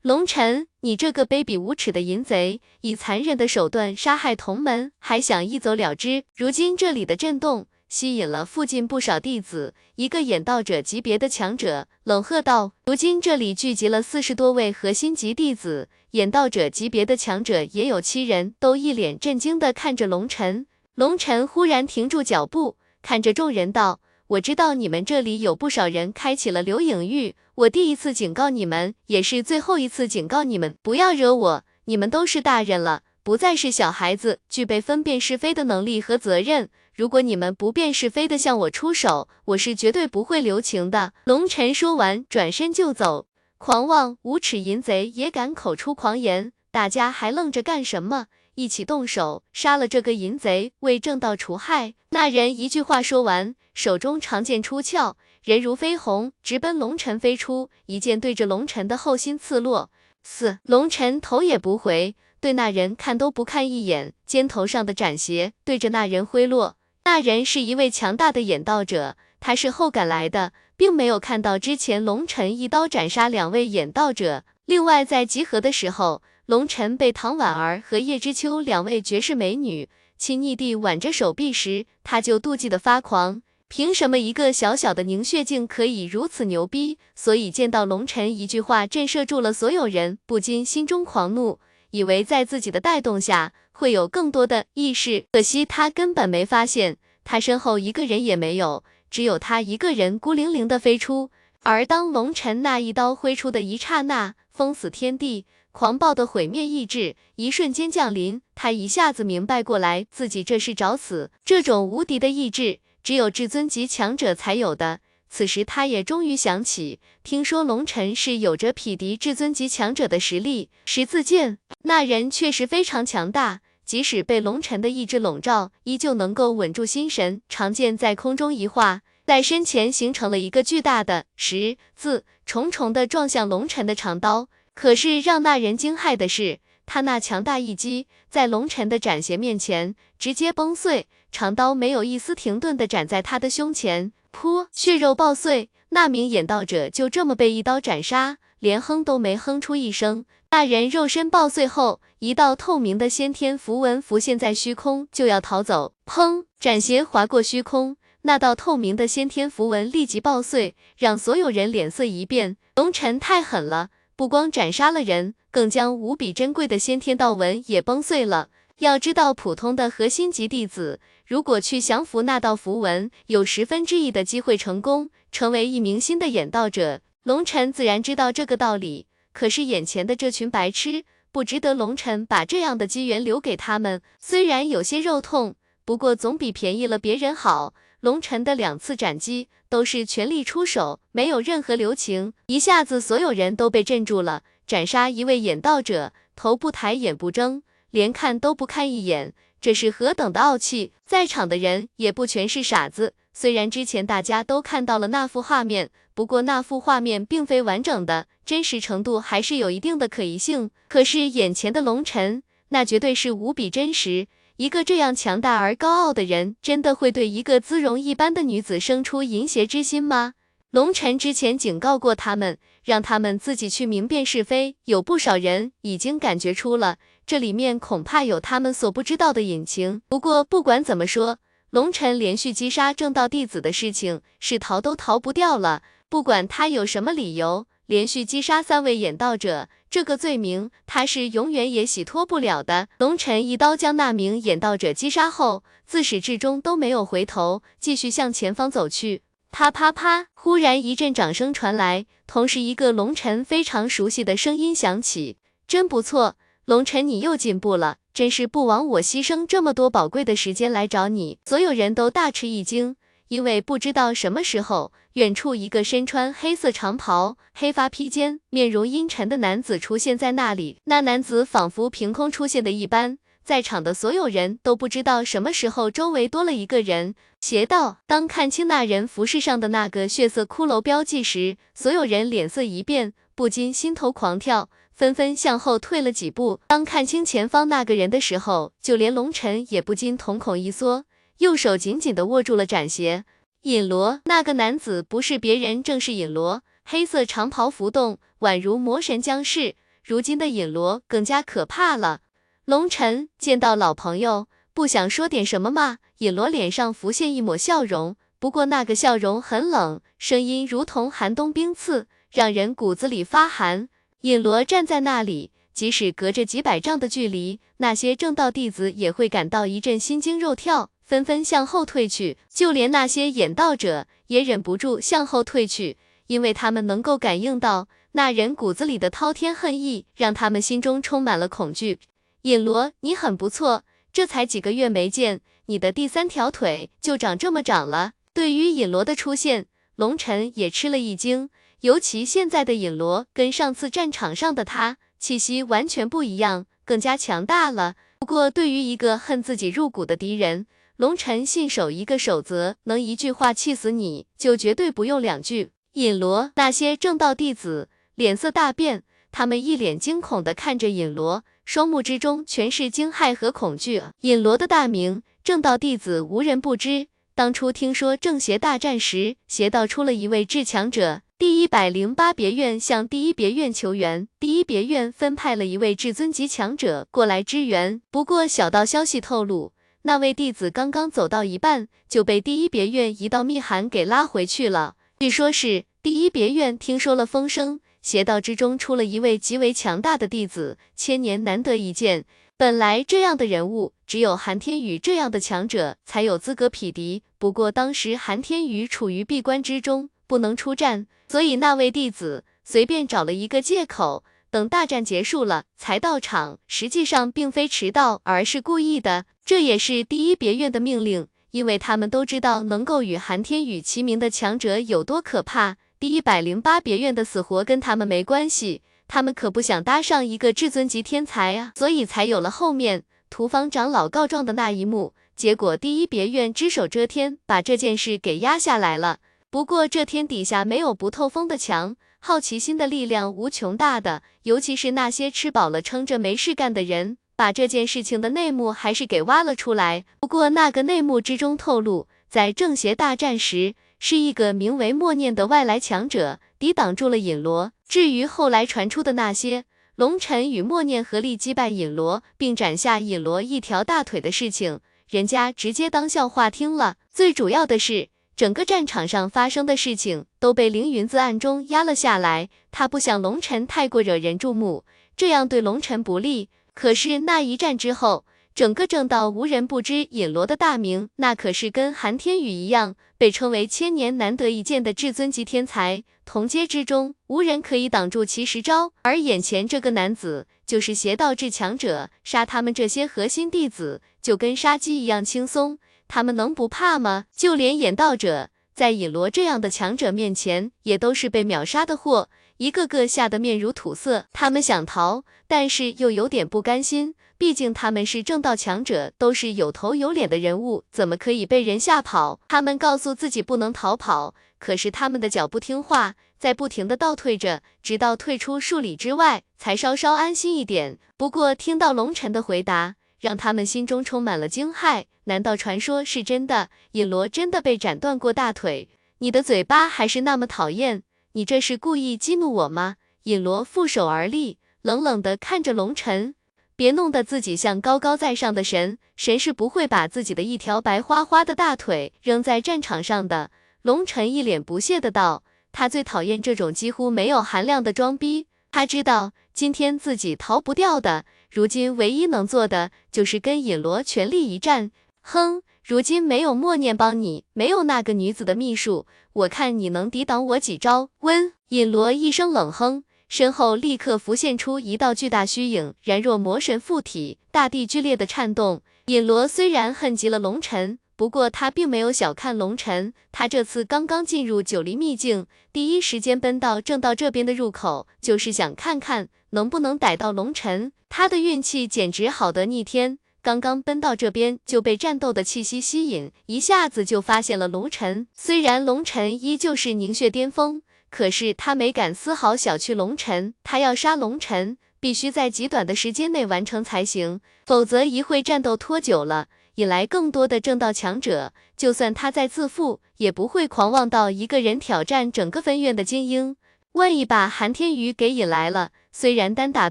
龙尘，你这个卑鄙无耻的淫贼，以残忍的手段杀害同门，还想一走了之？如今这里的震动吸引了附近不少弟子，一个演道者级别的强者冷喝道：“如今这里聚集了四十多位核心级弟子，演道者级别的强者也有七人，都一脸震惊地看着龙尘。”龙尘忽然停住脚步，看着众人道。我知道你们这里有不少人开启了流影域，我第一次警告你们，也是最后一次警告你们，不要惹我。你们都是大人了，不再是小孩子，具备分辨是非的能力和责任。如果你们不辨是非的向我出手，我是绝对不会留情的。龙尘说完，转身就走。狂妄无耻淫贼也敢口出狂言，大家还愣着干什么？一起动手，杀了这个淫贼，为正道除害。那人一句话说完，手中长剑出鞘，人如飞鸿，直奔龙尘飞出，一剑对着龙尘的后心刺落。四龙尘头也不回，对那人看都不看一眼，肩头上的斩邪对着那人挥落。那人是一位强大的演道者，他是后赶来的，并没有看到之前龙尘一刀斩杀两位演道者。另外，在集合的时候。龙尘被唐婉儿和叶知秋两位绝世美女亲昵地挽着手臂时，他就妒忌的发狂。凭什么一个小小的凝血境可以如此牛逼？所以见到龙尘一句话震慑住了所有人，不禁心中狂怒，以为在自己的带动下会有更多的意识，可惜他根本没发现，他身后一个人也没有，只有他一个人孤零零的飞出。而当龙尘那一刀挥出的一刹那，封死天地。狂暴的毁灭意志一瞬间降临，他一下子明白过来，自己这是找死。这种无敌的意志，只有至尊级强者才有的。此时，他也终于想起，听说龙尘是有着匹敌至尊级强者的实力。十字剑，那人确实非常强大，即使被龙尘的意志笼罩，依旧能够稳住心神。长剑在空中一划，在身前形成了一个巨大的十字，重重的撞向龙尘的长刀。可是让那人惊骇的是，他那强大一击在龙尘的斩邪面前直接崩碎，长刀没有一丝停顿的斩在他的胸前，噗，血肉爆碎，那名演道者就这么被一刀斩杀，连哼都没哼出一声。那人肉身爆碎后，一道透明的先天符文浮现在虚空，就要逃走。砰，斩邪划过虚空，那道透明的先天符文立即爆碎，让所有人脸色一变。龙尘太狠了，不光斩杀了人，更将无比珍贵的先天道纹也崩碎了。要知道，普通的核心级弟子，如果去降服那道符文，有十分之一的机会成功，成为一名新的演道者。龙尘自然知道这个道理，可是眼前的这群白痴，不值得龙尘把这样的机缘留给他们。虽然有些肉痛，不过总比便宜了别人好。龙尘的两次斩击都是全力出手，没有任何留情，一下子所有人都被镇住了。斩杀一位演道者，头不抬眼不睁。连看都不看一眼，这是何等的傲气！在场的人也不全是傻子。虽然之前大家都看到了那幅画面，不过那幅画面并非完整的，真实程度还是有一定的可疑性。可是眼前的龙尘，那绝对是无比真实。一个这样强大而高傲的人，真的会对一个姿容一般的女子生出淫邪之心吗？龙尘之前警告过他们，让他们自己去明辨是非。有不少人已经感觉出了。这里面恐怕有他们所不知道的隐情。不过不管怎么说，龙尘连续击杀正道弟子的事情是逃都逃不掉了。不管他有什么理由，连续击杀三位演道者，这个罪名他是永远也洗脱不了的。龙尘一刀将那名演道者击杀后，自始至终都没有回头，继续向前方走去。啪啪啪！忽然一阵掌声传来，同时一个龙尘非常熟悉的声音响起：“真不错。”龙尘，你又进步了，真是不枉我牺牲这么多宝贵的时间来找你。所有人都大吃一惊，因为不知道什么时候，远处一个身穿黑色长袍、黑发披肩、面容阴沉的男子出现在那里。那男子仿佛凭空出现的一般，在场的所有人都不知道什么时候周围多了一个人。邪道，当看清那人服饰上的那个血色骷髅标记时，所有人脸色一变，不禁心头狂跳。纷纷向后退了几步。当看清前方那个人的时候，就连龙尘也不禁瞳孔一缩，右手紧紧地握住了斩邪。尹罗，那个男子不是别人，正是尹罗。黑色长袍浮动，宛如魔神降世。如今的尹罗更加可怕了。龙尘见到老朋友，不想说点什么吗？尹罗脸上浮现一抹笑容，不过那个笑容很冷，声音如同寒冬冰刺，让人骨子里发寒。尹罗站在那里，即使隔着几百丈的距离，那些正道弟子也会感到一阵心惊肉跳，纷纷向后退去。就连那些演道者也忍不住向后退去，因为他们能够感应到那人骨子里的滔天恨意，让他们心中充满了恐惧。尹罗，你很不错，这才几个月没见，你的第三条腿就长这么长了。对于尹罗的出现，龙尘也吃了一惊。尤其现在的尹罗跟上次战场上的他气息完全不一样，更加强大了。不过对于一个恨自己入骨的敌人，龙尘信守一个守则，能一句话气死你就绝对不用两句。尹罗那些正道弟子脸色大变，他们一脸惊恐的看着尹罗，双目之中全是惊骇和恐惧。尹罗的大名，正道弟子无人不知。当初听说正邪大战时，邪道出了一位至强者。第一百零八别院向第一别院求援，第一别院分派了一位至尊级强者过来支援。不过小道消息透露，那位弟子刚刚走到一半，就被第一别院一道密函给拉回去了。据说是第一别院听说了风声，邪道之中出了一位极为强大的弟子，千年难得一见。本来这样的人物，只有韩天宇这样的强者才有资格匹敌。不过当时韩天宇处于闭关之中。不能出战，所以那位弟子随便找了一个借口，等大战结束了才到场。实际上并非迟到，而是故意的。这也是第一别院的命令，因为他们都知道能够与韩天宇齐名的强者有多可怕。第一百零八别院的死活跟他们没关系，他们可不想搭上一个至尊级天才啊，所以才有了后面屠方长老告状的那一幕。结果第一别院只手遮天，把这件事给压下来了。不过这天底下没有不透风的墙，好奇心的力量无穷大的，尤其是那些吃饱了撑着没事干的人，把这件事情的内幕还是给挖了出来。不过那个内幕之中透露，在正邪大战时，是一个名为默念的外来强者抵挡住了尹罗。至于后来传出的那些龙尘与默念合力击败尹罗，并斩下尹罗一条大腿的事情。人家直接当笑话听了。最主要的是，整个战场上发生的事情都被凌云子暗中压了下来，他不想龙晨太过惹人注目，这样对龙晨不利。可是那一战之后，整个正道无人不知尹罗的大名，那可是跟韩天宇一样，被称为千年难得一见的至尊级天才，同阶之中无人可以挡住其十招。而眼前这个男子就是邪道至强者，杀他们这些核心弟子就跟杀鸡一样轻松，他们能不怕吗？就连眼道者在尹罗这样的强者面前，也都是被秒杀的货，一个个吓得面如土色。他们想逃，但是又有点不甘心。毕竟他们是正道强者，都是有头有脸的人物，怎么可以被人吓跑？他们告诉自己不能逃跑，可是他们的脚不听话，在不停的倒退着，直到退出数里之外，才稍稍安心一点。不过听到龙晨的回答，让他们心中充满了惊骇。难道传说是真的？尹罗真的被斩断过大腿？你的嘴巴还是那么讨厌，你这是故意激怒我吗？尹罗负手而立，冷冷的看着龙晨。别弄得自己像高高在上的神，神是不会把自己的一条白花花的大腿扔在战场上的。龙晨一脸不屑的道，他最讨厌这种几乎没有含量的装逼。他知道今天自己逃不掉的，如今唯一能做的就是跟尹罗全力一战。哼，如今没有默念帮你，没有那个女子的秘术，我看你能抵挡我几招？温，尹罗一声冷哼。身后立刻浮现出一道巨大虚影，然若魔神附体，大地剧烈的颤动。尹罗虽然恨极了龙尘，不过他并没有小看龙尘。他这次刚刚进入九黎秘境，第一时间奔到正道这边的入口，就是想看看能不能逮到龙尘。他的运气简直好得逆天，刚刚奔到这边就被战斗的气息吸引，一下子就发现了龙尘。虽然龙尘依旧是凝血巅峰。可是他没敢丝毫小觑龙尘，他要杀龙尘，必须在极短的时间内完成才行，否则一会战斗拖久了，引来更多的正道强者，就算他再自负，也不会狂妄到一个人挑战整个分院的精英。万一把韩天宇给引来了，虽然单打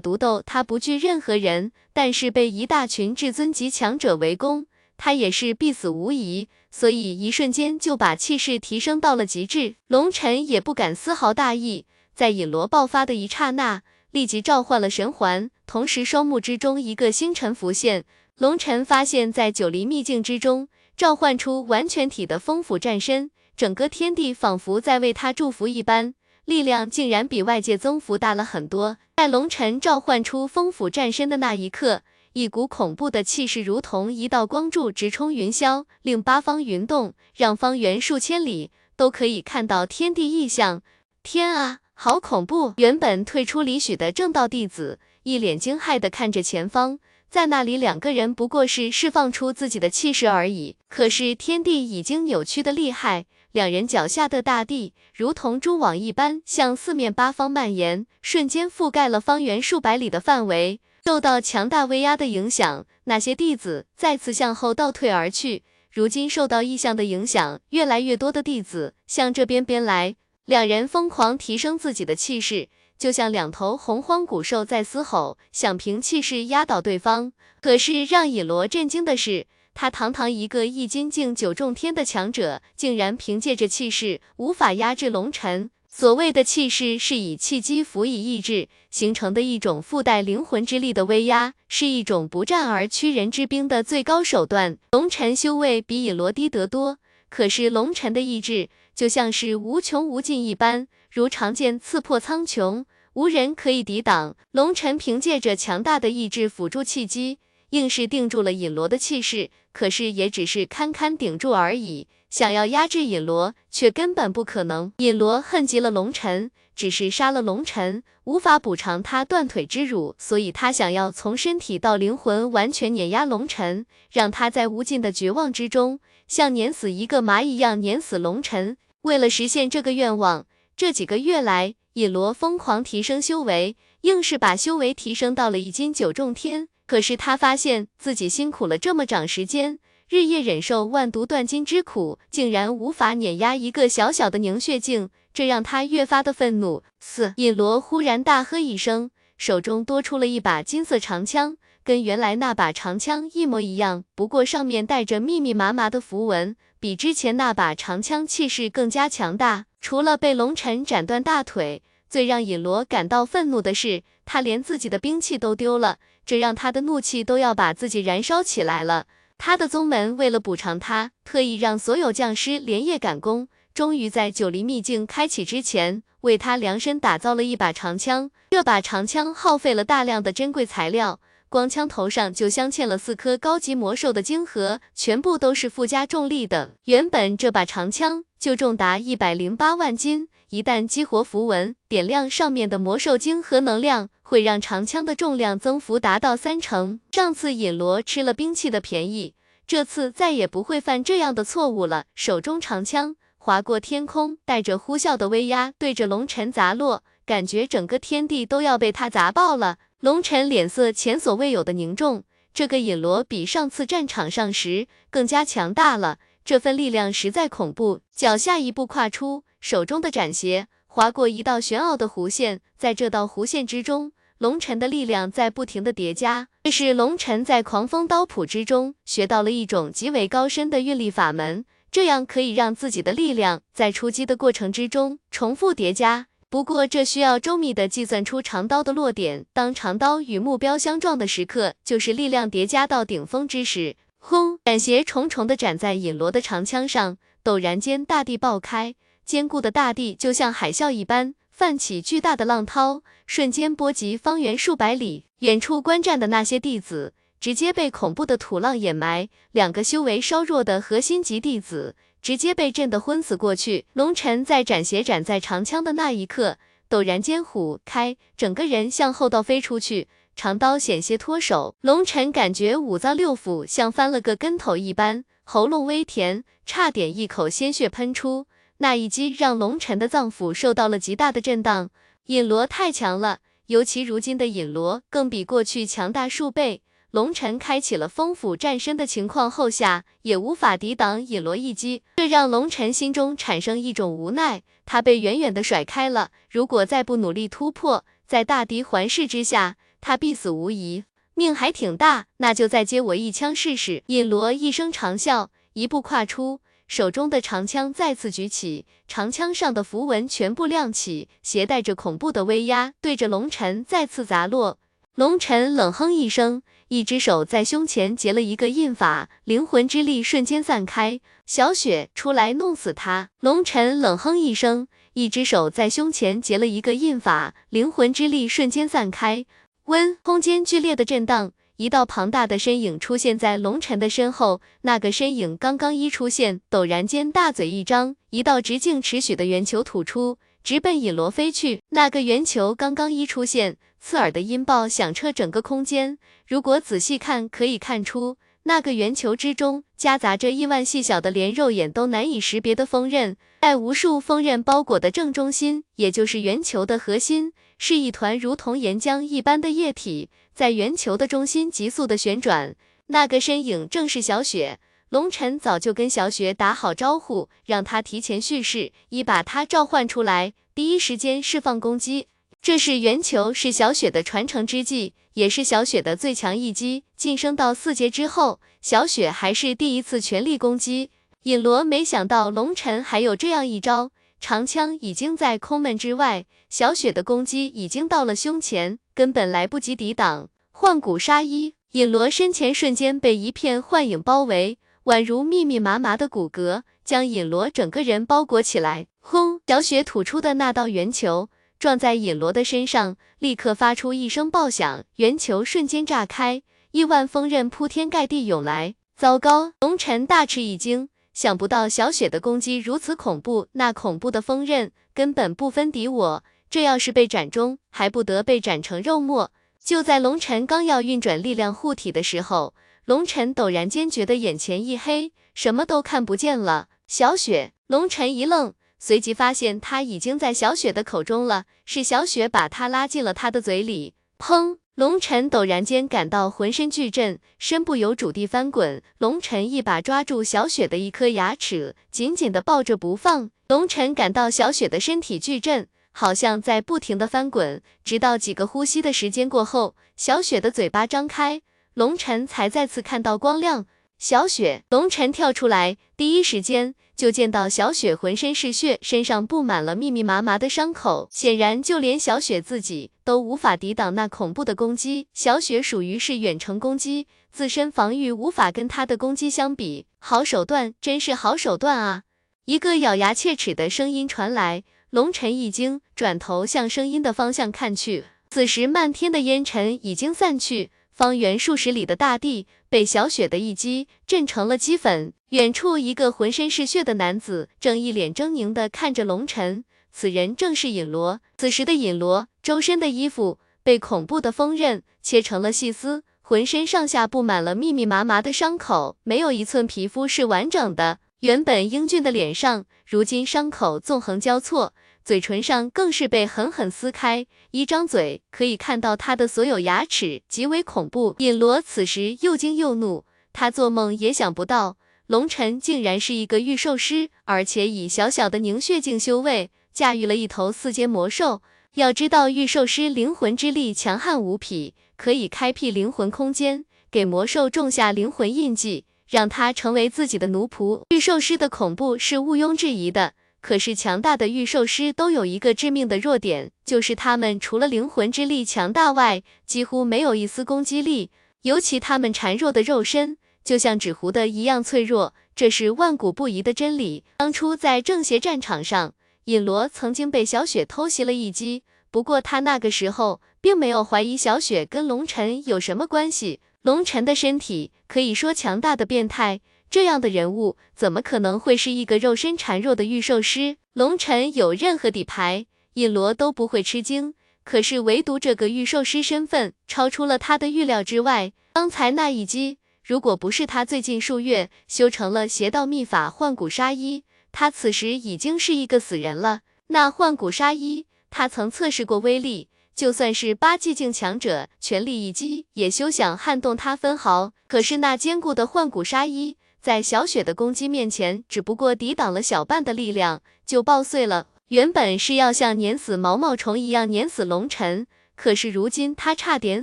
独斗他不惧任何人，但是被一大群至尊级强者围攻。他也是必死无疑，所以一瞬间就把气势提升到了极致。龙尘也不敢丝毫大意，在引罗爆发的一刹那，立即召唤了神环，同时双目之中一个星辰浮现。龙尘发现，在九黎秘境之中，召唤出完全体的风府战身，整个天地仿佛在为他祝福一般，力量竟然比外界增幅大了很多。在龙尘召唤出风府战身的那一刻。一股恐怖的气势，如同一道光柱直冲云霄，令八方云动，让方圆数千里都可以看到天地异象。天啊，好恐怖！原本退出李许的正道弟子一脸惊骇的看着前方，在那里两个人不过是释放出自己的气势而已，可是天地已经扭曲的厉害，两人脚下的大地如同蛛网一般向四面八方蔓延，瞬间覆盖了方圆数百里的范围。受到强大威压的影响，那些弟子再次向后倒退而去。如今受到异象的影响，越来越多的弟子向这边边来。两人疯狂提升自己的气势，就像两头洪荒古兽在嘶吼，想凭气势压倒对方。可是让尹罗震惊的是，他堂堂一个易筋境九重天的强者，竟然凭借着气势无法压制龙尘。所谓的气势，是以气机辅以意志形成的一种附带灵魂之力的威压，是一种不战而屈人之兵的最高手段。龙尘修为比尹罗低得多，可是龙尘的意志就像是无穷无尽一般，如长剑刺破苍穹，无人可以抵挡。龙尘凭借着强大的意志辅助气机，硬是定住了尹罗的气势，可是也只是堪堪顶住而已。想要压制尹罗，却根本不可能。尹罗恨极了龙尘，只是杀了龙尘，无法补偿他断腿之辱，所以他想要从身体到灵魂完全碾压龙尘，让他在无尽的绝望之中，像碾死一个蚂蚁一样碾死龙尘。为了实现这个愿望，这几个月来，尹罗疯狂提升修为，硬是把修为提升到了一金九重天。可是他发现自己辛苦了这么长时间。日夜忍受万毒断金之苦，竟然无法碾压一个小小的凝血境，这让他越发的愤怒。四尹罗忽然大喝一声，手中多出了一把金色长枪，跟原来那把长枪一模一样，不过上面带着密密麻麻的符文，比之前那把长枪气势更加强大。除了被龙尘斩断大腿，最让尹罗感到愤怒的是，他连自己的兵器都丢了，这让他的怒气都要把自己燃烧起来了。他的宗门为了补偿他，特意让所有将士连夜赶工，终于在九黎秘境开启之前，为他量身打造了一把长枪。这把长枪耗费了大量的珍贵材料。光枪头上就镶嵌了四颗高级魔兽的晶核，全部都是附加重力的。原本这把长枪就重达一百零八万斤，一旦激活符文，点亮上面的魔兽晶核能量，会让长枪的重量增幅达到三成。上次尹罗吃了兵器的便宜，这次再也不会犯这样的错误了。手中长枪划过天空，带着呼啸的威压，对着龙尘砸落，感觉整个天地都要被他砸爆了。龙尘脸色前所未有的凝重，这个引罗比上次战场上时更加强大了，这份力量实在恐怖。脚下一步跨出，手中的斩邪划过一道玄奥的弧线，在这道弧线之中，龙尘的力量在不停的叠加。这是龙尘在狂风刀谱之中学到了一种极为高深的运力法门，这样可以让自己的力量在出击的过程之中重复叠加。不过，这需要周密的计算出长刀的落点。当长刀与目标相撞的时刻，就是力量叠加到顶峰之时。轰！斩邪重重的斩在尹罗的长枪上，陡然间大地爆开，坚固的大地就像海啸一般泛起巨大的浪涛，瞬间波及方圆数百里。远处观战的那些弟子直接被恐怖的土浪掩埋，两个修为稍弱的核心级弟子。直接被震得昏死过去。龙尘在斩邪斩在长枪的那一刻，陡然间虎开，整个人向后倒飞出去，长刀险些脱手。龙尘感觉五脏六腑像翻了个跟头一般，喉咙微甜，差点一口鲜血喷出。那一击让龙尘的脏腑受到了极大的震荡。尹罗太强了，尤其如今的尹罗更比过去强大数倍。龙尘开启了风府战身的情况后下，也无法抵挡尹罗一击，这让龙尘心中产生一种无奈。他被远远的甩开了，如果再不努力突破，在大敌环视之下，他必死无疑。命还挺大，那就再接我一枪试试。尹罗一声长啸，一步跨出，手中的长枪再次举起，长枪上的符文全部亮起，携带着恐怖的威压，对着龙尘再次砸落。龙尘冷哼一声。一只手在胸前结了一个印法，灵魂之力瞬间散开。小雪出来弄死他！龙尘冷哼一声，一只手在胸前结了一个印法，灵魂之力瞬间散开。温，空间剧烈的震荡，一道庞大的身影出现在龙尘的身后。那个身影刚刚一出现，陡然间大嘴一张，一道直径尺许的圆球吐出，直奔尹罗飞去。那个圆球刚刚一出现。刺耳的音爆响彻整个空间。如果仔细看，可以看出那个圆球之中夹杂着亿万细小的、连肉眼都难以识别的锋刃。在无数锋刃包裹的正中心，也就是圆球的核心，是一团如同岩浆一般的液体，在圆球的中心急速的旋转。那个身影正是小雪。龙尘早就跟小雪打好招呼，让她提前蓄势，已把她召唤出来，第一时间释放攻击。这是圆球，是小雪的传承之技，也是小雪的最强一击。晋升到四阶之后，小雪还是第一次全力攻击。尹罗没想到龙尘还有这样一招，长枪已经在空门之外，小雪的攻击已经到了胸前，根本来不及抵挡。幻骨杀衣，尹罗身前瞬间被一片幻影包围，宛如密密麻麻的骨骼将尹罗整个人包裹起来。轰！小雪吐出的那道圆球。撞在尹罗的身上，立刻发出一声爆响，圆球瞬间炸开，亿万锋刃铺天盖地涌来。糟糕！龙尘大吃一惊，想不到小雪的攻击如此恐怖，那恐怖的锋刃根本不分敌我，这要是被斩中，还不得被斩成肉末？就在龙尘刚要运转力量护体的时候，龙尘陡然间觉得眼前一黑，什么都看不见了。小雪，龙尘一愣。随即发现他已经在小雪的口中了，是小雪把他拉进了他的嘴里。砰！龙尘陡然间感到浑身剧震，身不由主地翻滚。龙尘一把抓住小雪的一颗牙齿，紧紧的抱着不放。龙尘感到小雪的身体剧震，好像在不停的翻滚，直到几个呼吸的时间过后，小雪的嘴巴张开，龙晨才再次看到光亮。小雪，龙晨跳出来，第一时间就见到小雪浑身是血，身上布满了密密麻麻的伤口，显然就连小雪自己都无法抵挡那恐怖的攻击。小雪属于是远程攻击，自身防御无法跟他的攻击相比，好手段，真是好手段啊！一个咬牙切齿的声音传来，龙晨一惊，转头向声音的方向看去，此时漫天的烟尘已经散去。方圆数十里的大地被小雪的一击震成了齑粉。远处一个浑身是血的男子正一脸狰狞地看着龙尘，此人正是尹罗。此时的尹罗周身的衣服被恐怖的锋刃切成了细丝，浑身上下布满了密密麻麻的伤口，没有一寸皮肤是完整的。原本英俊的脸上，如今伤口纵横交错。嘴唇上更是被狠狠撕开，一张嘴可以看到他的所有牙齿，极为恐怖。尹罗此时又惊又怒，他做梦也想不到，龙尘竟然是一个御兽师，而且以小小的凝血境修为，驾驭了一头四阶魔兽。要知道，御兽师灵魂之力强悍无匹，可以开辟灵魂空间，给魔兽种下灵魂印记，让他成为自己的奴仆。御兽师的恐怖是毋庸置疑的。可是强大的御兽师都有一个致命的弱点，就是他们除了灵魂之力强大外，几乎没有一丝攻击力。尤其他们孱弱的肉身，就像纸糊的一样脆弱，这是万古不移的真理。当初在正邪战场上，尹罗曾经被小雪偷袭了一击，不过他那个时候并没有怀疑小雪跟龙尘有什么关系。龙尘的身体可以说强大的变态。这样的人物怎么可能会是一个肉身孱弱的御兽师？龙尘有任何底牌，尹罗都不会吃惊。可是唯独这个御兽师身份超出了他的预料之外。刚才那一击，如果不是他最近数月修成了邪道秘法幻骨杀衣，他此时已经是一个死人了。那幻骨杀衣，他曾测试过威力，就算是八寂境强者全力一击，也休想撼动他分毫。可是那坚固的幻骨杀衣。在小雪的攻击面前，只不过抵挡了小半的力量就爆碎了。原本是要像碾死毛毛虫一样碾死龙尘，可是如今他差点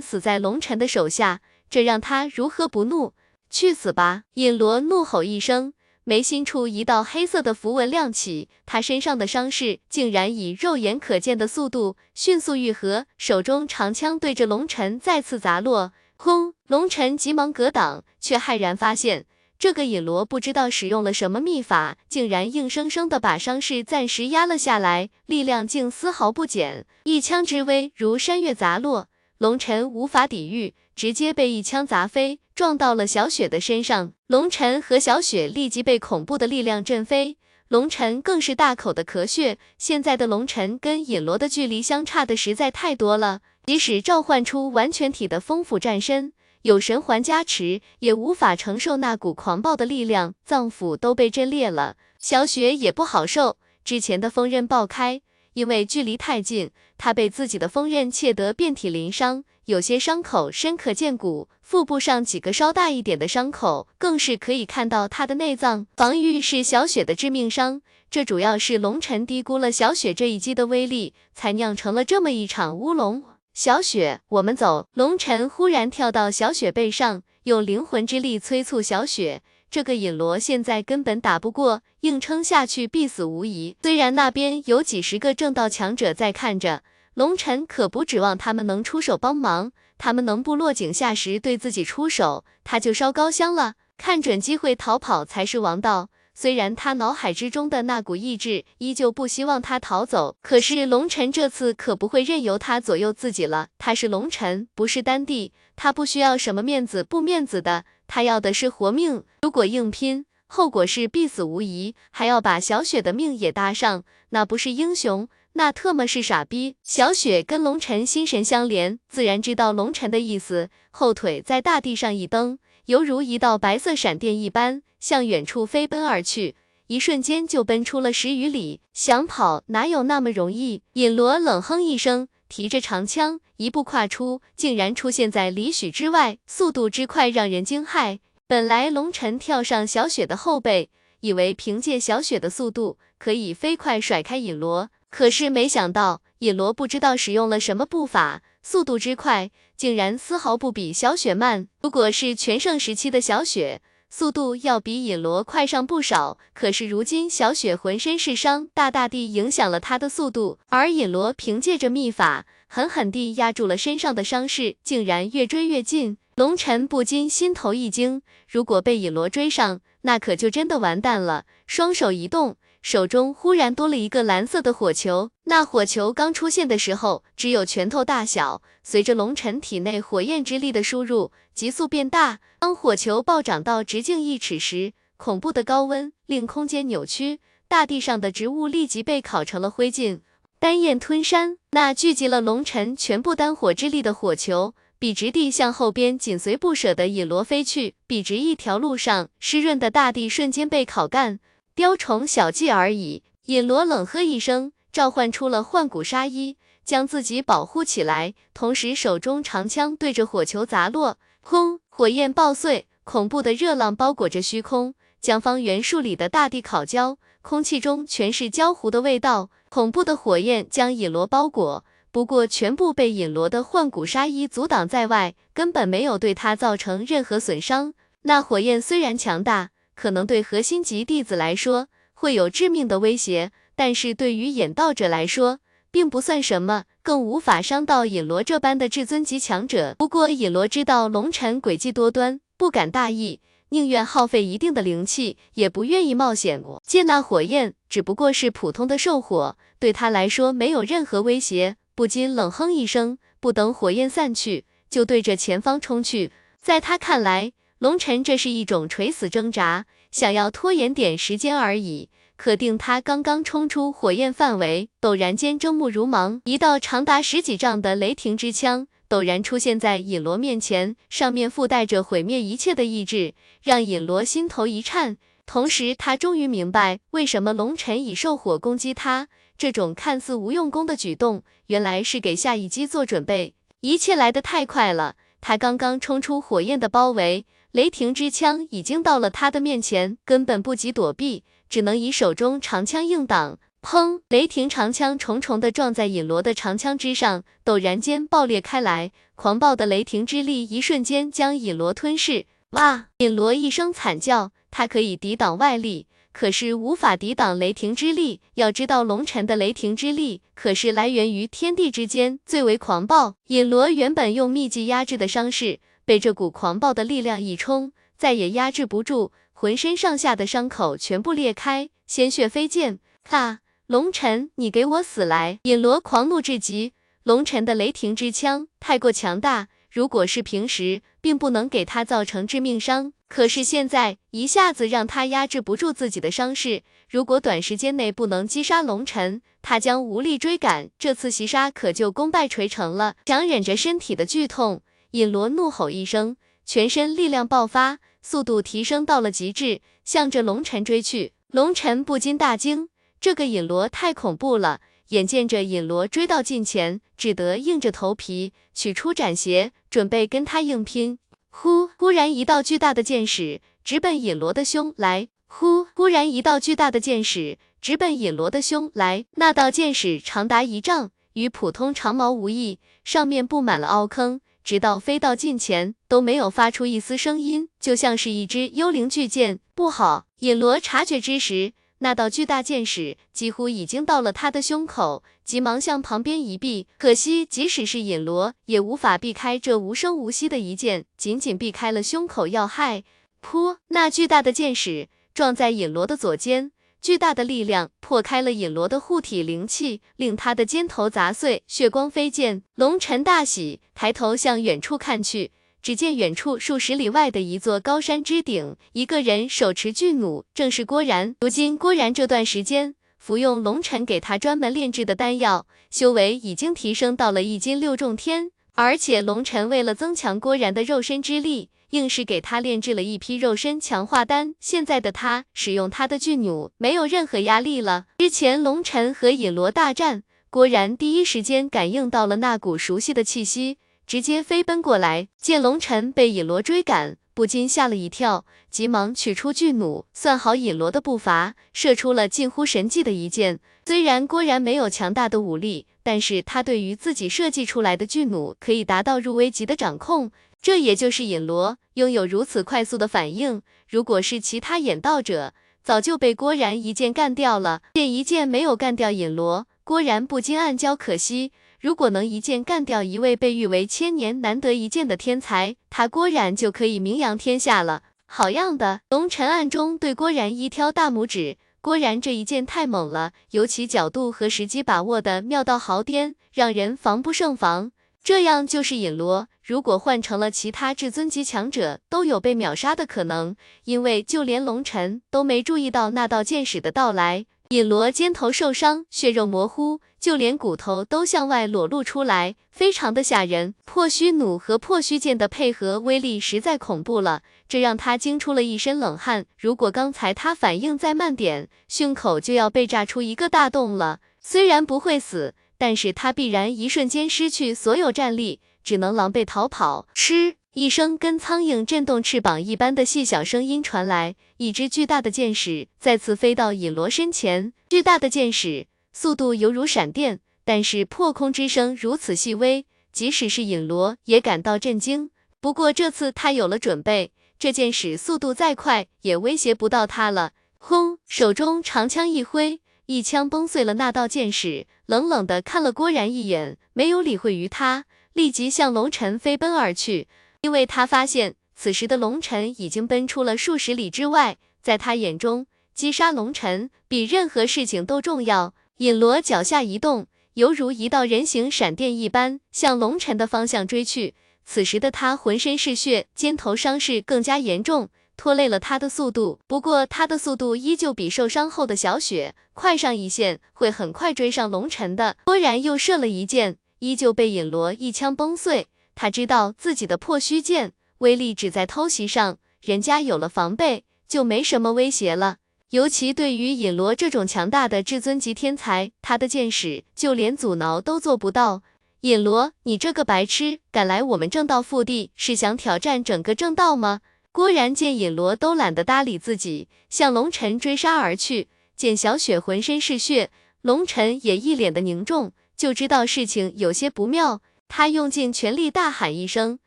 死在龙尘的手下，这让他如何不怒？去死吧！尹罗怒吼一声，眉心处一道黑色的符文亮起，他身上的伤势竟然以肉眼可见的速度迅速愈合，手中长枪对着龙尘再次砸落。轰！龙尘急忙格挡，却骇然发现。这个尹罗不知道使用了什么秘法，竟然硬生生的把伤势暂时压了下来，力量竟丝毫不减，一枪之威如山岳砸落，龙尘无法抵御，直接被一枪砸飞，撞到了小雪的身上。龙尘和小雪立即被恐怖的力量震飞，龙尘更是大口的咳血。现在的龙尘跟尹罗的距离相差的实在太多了，即使召唤出完全体的丰富战身。有神环加持，也无法承受那股狂暴的力量，脏腑都被震裂了。小雪也不好受，之前的锋刃爆开，因为距离太近，她被自己的锋刃切得遍体鳞伤，有些伤口深可见骨，腹部上几个稍大一点的伤口，更是可以看到她的内脏。防御是小雪的致命伤，这主要是龙尘低估了小雪这一击的威力，才酿成了这么一场乌龙。小雪，我们走。龙尘忽然跳到小雪背上，用灵魂之力催促小雪。这个引罗现在根本打不过，硬撑下去必死无疑。虽然那边有几十个正道强者在看着，龙尘可不指望他们能出手帮忙。他们能不落井下石对自己出手，他就烧高香了。看准机会逃跑才是王道。虽然他脑海之中的那股意志依旧不希望他逃走，可是龙尘这次可不会任由他左右自己了。他是龙尘，不是丹帝，他不需要什么面子不面子的，他要的是活命。如果硬拼，后果是必死无疑，还要把小雪的命也搭上，那不是英雄，那特么是傻逼。小雪跟龙尘心神相连，自然知道龙尘的意思，后腿在大地上一蹬，犹如一道白色闪电一般。向远处飞奔而去，一瞬间就奔出了十余里。想跑哪有那么容易？尹罗冷哼一声，提着长枪，一步跨出，竟然出现在李许之外，速度之快让人惊骇。本来龙尘跳上小雪的后背，以为凭借小雪的速度可以飞快甩开尹罗，可是没想到尹罗不知道使用了什么步法，速度之快，竟然丝毫不比小雪慢。如果是全盛时期的小雪，速度要比尹罗快上不少。可是如今小雪浑身是伤，大大地影响了她的速度，而尹罗凭借着秘法，狠狠地压住了身上的伤势，竟然越追越近。龙尘不禁心头一惊，如果被尹罗追上，那可就真的完蛋了。双手一动，手中忽然多了一个蓝色的火球。那火球刚出现的时候，只有拳头大小，随着龙尘体内火焰之力的输入，急速变大。当火球暴涨到直径一尺时，恐怖的高温令空间扭曲，大地上的植物立即被烤成了灰烬。丹焰吞山，那聚集了龙尘全部丹火之力的火球。笔直地向后边紧随不舍的引罗飞去，笔直一条路上，湿润的大地瞬间被烤干。雕虫小技而已。引罗冷喝一声，召唤出了幻骨纱衣，将自己保护起来，同时手中长枪对着火球砸落，轰！火焰爆碎，恐怖的热浪包裹着虚空，将方圆数里的大地烤焦，空气中全是焦糊的味道。恐怖的火焰将引罗包裹。不过，全部被尹罗的幻骨纱衣阻挡在外，根本没有对他造成任何损伤。那火焰虽然强大，可能对核心级弟子来说会有致命的威胁，但是对于引道者来说，并不算什么，更无法伤到引罗这般的至尊级强者。不过，引罗知道龙尘诡计多端，不敢大意，宁愿耗费一定的灵气，也不愿意冒险。见那火焰只不过是普通的兽火，对他来说没有任何威胁。不禁冷哼一声，不等火焰散去，就对着前方冲去。在他看来，龙尘这是一种垂死挣扎，想要拖延点时间而已。可定他刚刚冲出火焰范围，陡然间睁目如芒，一道长达十几丈的雷霆之枪陡然出现在尹罗面前，上面附带着毁灭一切的意志，让尹罗心头一颤。同时，他终于明白为什么龙尘以兽火攻击他。这种看似无用功的举动，原来是给下一击做准备。一切来得太快了，他刚刚冲出火焰的包围，雷霆之枪已经到了他的面前，根本不及躲避，只能以手中长枪硬挡。砰！雷霆长枪重重的撞在尹罗的长枪之上，陡然间爆裂开来，狂暴的雷霆之力一瞬间将尹罗吞噬。哇！尹罗一声惨叫，他可以抵挡外力。可是无法抵挡雷霆之力。要知道，龙尘的雷霆之力可是来源于天地之间最为狂暴。尹罗原本用秘技压制的伤势，被这股狂暴的力量一冲，再也压制不住，浑身上下的伤口全部裂开，鲜血飞溅。哈！龙尘，你给我死来！尹罗狂怒至极。龙尘的雷霆之枪太过强大，如果是平时，并不能给他造成致命伤。可是现在一下子让他压制不住自己的伤势，如果短时间内不能击杀龙尘，他将无力追赶，这次袭杀可就功败垂成了。强忍着身体的剧痛，尹罗怒吼一声，全身力量爆发，速度提升到了极致，向着龙尘追去。龙尘不禁大惊，这个尹罗太恐怖了。眼见着尹罗追到近前，只得硬着头皮取出斩邪，准备跟他硬拼。忽，忽然一道巨大的箭矢直奔尹罗的胸来。忽，忽然一道巨大的箭矢直奔尹罗的胸来。那道箭矢长达一丈，与普通长矛无异，上面布满了凹坑，直到飞到近前都没有发出一丝声音，就像是一支幽灵巨剑。不好！尹罗察觉之时。那道巨大箭矢几乎已经到了他的胸口，急忙向旁边一避。可惜，即使是尹罗也无法避开这无声无息的一箭，仅仅避开了胸口要害。噗！那巨大的箭矢撞在尹罗的左肩，巨大的力量破开了尹罗的护体灵气，令他的肩头砸碎，血光飞溅。龙尘大喜，抬头向远处看去。只见远处数十里外的一座高山之顶，一个人手持巨弩，正是郭然。如今郭然这段时间服用龙尘给他专门炼制的丹药，修为已经提升到了一金六重天。而且龙尘为了增强郭然的肉身之力，硬是给他炼制了一批肉身强化丹。现在的他使用他的巨弩，没有任何压力了。之前龙尘和尹罗大战，郭然第一时间感应到了那股熟悉的气息。直接飞奔过来，见龙尘被尹罗追赶，不禁吓了一跳，急忙取出巨弩，算好尹罗的步伐，射出了近乎神迹的一箭。虽然郭然没有强大的武力，但是他对于自己设计出来的巨弩可以达到入微级的掌控，这也就是尹罗拥有如此快速的反应。如果是其他演道者，早就被郭然一剑干掉了。见一剑没有干掉尹罗，郭然不禁暗叫可惜。如果能一剑干掉一位被誉为千年难得一见的天才，他郭然就可以名扬天下了。好样的！龙尘暗中对郭然一挑大拇指。郭然这一剑太猛了，尤其角度和时机把握的妙到毫巅，让人防不胜防。这样就是尹罗，如果换成了其他至尊级强者，都有被秒杀的可能，因为就连龙尘都没注意到那道剑矢的到来。尹罗肩头受伤，血肉模糊，就连骨头都向外裸露出来，非常的吓人。破虚弩和破虚剑的配合威力实在恐怖了，这让他惊出了一身冷汗。如果刚才他反应再慢点，胸口就要被炸出一个大洞了。虽然不会死，但是他必然一瞬间失去所有战力，只能狼狈逃跑。吃。一声跟苍蝇震动翅膀一般的细小声音传来，一只巨大的箭矢再次飞到尹罗身前。巨大的箭矢速度犹如闪电，但是破空之声如此细微，即使是尹罗也感到震惊。不过这次他有了准备，这箭矢速度再快也威胁不到他了。轰！手中长枪一挥，一枪崩碎了那道箭矢，冷冷的看了郭然一眼，没有理会于他，立即向龙尘飞奔而去。因为他发现，此时的龙尘已经奔出了数十里之外，在他眼中，击杀龙尘比任何事情都重要。尹罗脚下一动，犹如一道人形闪电一般，向龙尘的方向追去。此时的他浑身是血，肩头伤势更加严重，拖累了他的速度。不过，他的速度依旧比受伤后的小雪快上一线，会很快追上龙尘的。突然又射了一箭，依旧被尹罗一枪崩碎。他知道自己的破虚剑威力只在偷袭上，人家有了防备就没什么威胁了。尤其对于尹罗这种强大的至尊级天才，他的剑矢就连阻挠都做不到。尹罗，你这个白痴，敢来我们正道腹地，是想挑战整个正道吗？郭然见尹罗都懒得搭理自己，向龙尘追杀而去。见小雪浑身是血，龙尘也一脸的凝重，就知道事情有些不妙。他用尽全力大喊一声，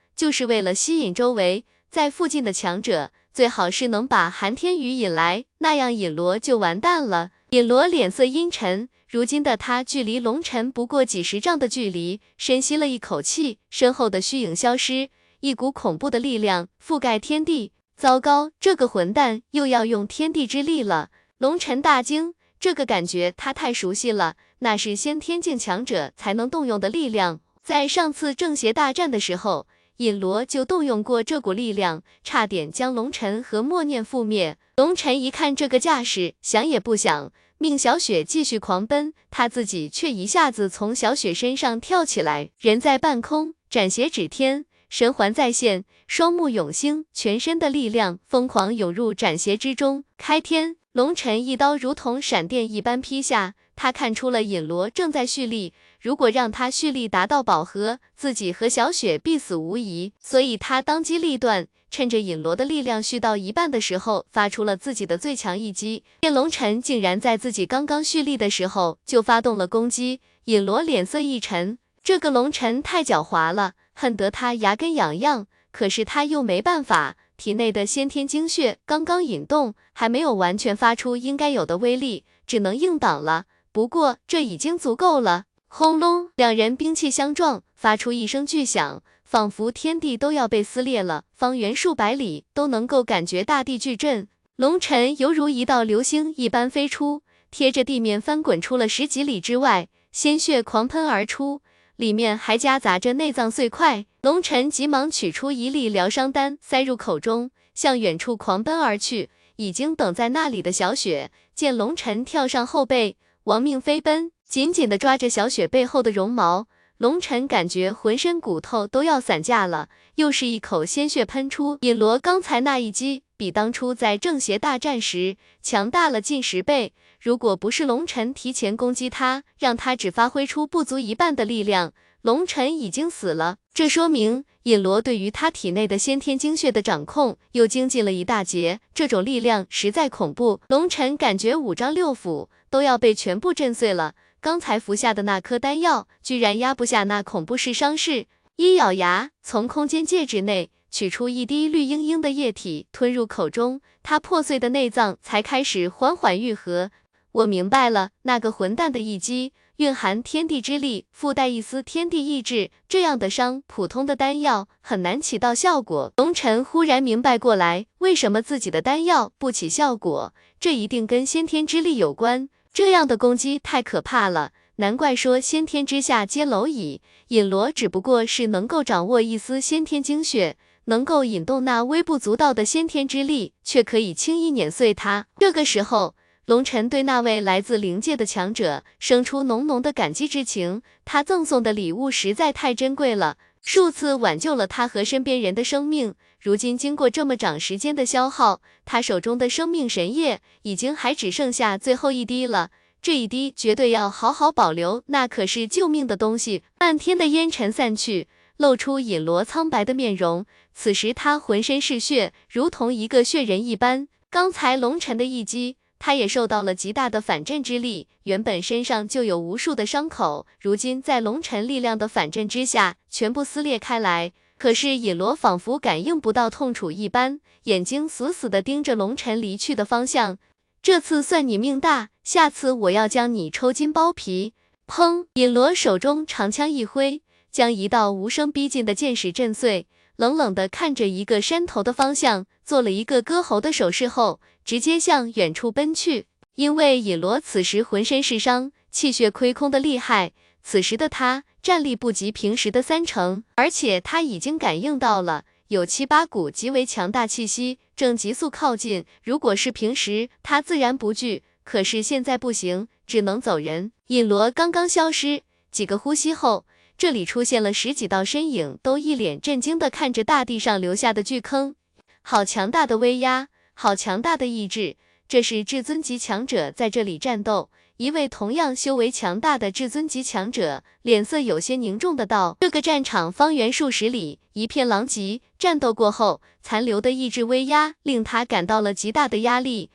就是为了吸引周围在附近的强者，最好是能把寒天宇引来，那样尹罗就完蛋了。尹罗脸色阴沉，如今的他距离龙尘不过几十丈的距离，深吸了一口气，身后的虚影消失，一股恐怖的力量覆盖天地。糟糕，这个混蛋又要用天地之力了！龙尘大惊，这个感觉他太熟悉了，那是先天境强者才能动用的力量。在上次正邪大战的时候，尹罗就动用过这股力量，差点将龙尘和默念覆灭。龙尘一看这个架势，想也不想，命小雪继续狂奔，他自己却一下子从小雪身上跳起来，人在半空，斩邪指天，神环再现，双目永星，全身的力量疯狂涌入斩邪之中。开天，龙尘一刀如同闪电一般劈下，他看出了尹罗正在蓄力。如果让他蓄力达到饱和，自己和小雪必死无疑。所以他当机立断，趁着尹罗的力量蓄到一半的时候，发出了自己的最强一击。叶龙尘竟然在自己刚刚蓄力的时候就发动了攻击，尹罗脸色一沉，这个龙尘太狡猾了，恨得他牙根痒痒。可是他又没办法，体内的先天精血刚刚引动，还没有完全发出应该有的威力，只能硬挡了。不过这已经足够了。轰隆！两人兵器相撞，发出一声巨响，仿佛天地都要被撕裂了，方圆数百里都能够感觉大地巨震。龙尘犹如一道流星一般飞出，贴着地面翻滚出了十几里之外，鲜血狂喷而出，里面还夹杂着内脏碎块。龙尘急忙取出一粒疗伤丹，塞入口中，向远处狂奔而去。已经等在那里的小雪见龙尘跳上后背，亡命飞奔。紧紧地抓着小雪背后的绒毛，龙尘感觉浑身骨头都要散架了。又是一口鲜血喷出，尹罗刚才那一击比当初在正邪大战时强大了近十倍。如果不是龙尘提前攻击他，让他只发挥出不足一半的力量，龙尘已经死了。这说明尹罗对于他体内的先天精血的掌控又精进了一大截。这种力量实在恐怖，龙尘感觉五脏六腑都要被全部震碎了。刚才服下的那颗丹药居然压不下那恐怖式伤势。一咬牙，从空间戒指内取出一滴绿莹莹的液体，吞入口中，他破碎的内脏才开始缓缓愈合。我明白了，那个混蛋的一击蕴含天地之力，附带一丝天地意志，这样的伤，普通的丹药很难起到效果。龙尘忽然明白过来，为什么自己的丹药不起效果，这一定跟先天之力有关。这样的攻击太可怕了。难怪说先天之下皆蝼蚁，尹罗只不过是能够掌握一丝先天精血，能够引动那微不足道的先天之力，却可以轻易碾碎它。这个时候，龙尘对那位来自灵界的强者生出浓浓的感激之情，他赠送的礼物实在太珍贵了，数次挽救了他和身边人的生命。如今经过这么长时间的消耗，他手中的生命神液已经还只剩下最后一滴了。这一滴绝对要好好保留，那可是救命的东西。漫天的烟尘散去，露出尹罗苍白的面容。此时他浑身是血，如同一个血人一般。刚才龙尘的一击，他也受到了极大的反震之力。原本身上就有无数的伤口，如今在龙尘力量的反震之下，全部撕裂开来。可是尹罗仿佛感应不到痛楚一般，眼睛死死地盯着龙尘离去的方向。这次算你命大，下次我要将你抽筋剥皮！砰！尹罗手中长枪一挥，将一道无声逼近的箭矢震碎，冷冷的看着一个山头的方向，做了一个割喉的手势后，直接向远处奔去。因为尹罗此时浑身是伤，气血亏空的厉害，此时的他战力不及平时的三成，而且他已经感应到了。有七八股极为强大气息正急速靠近，如果是平时，他自然不惧，可是现在不行，只能走人。尹罗刚刚消失，几个呼吸后，这里出现了十几道身影，都一脸震惊的看着大地上留下的巨坑，好强大的威压，好强大的意志，这是至尊级强者在这里战斗。一位同样修为强大的至尊级强者，脸色有些凝重的道：“这个战场方圆数十里，一片狼藉。战斗过后，残留的意志威压令他感到了极大的压力。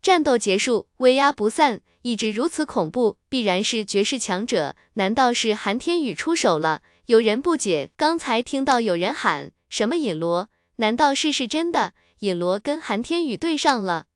战斗结束，威压不散，意志如此恐怖，必然是绝世强者。难道是韩天宇出手了？”有人不解，刚才听到有人喊什么尹罗，难道是是真的？尹罗跟韩天宇对上了？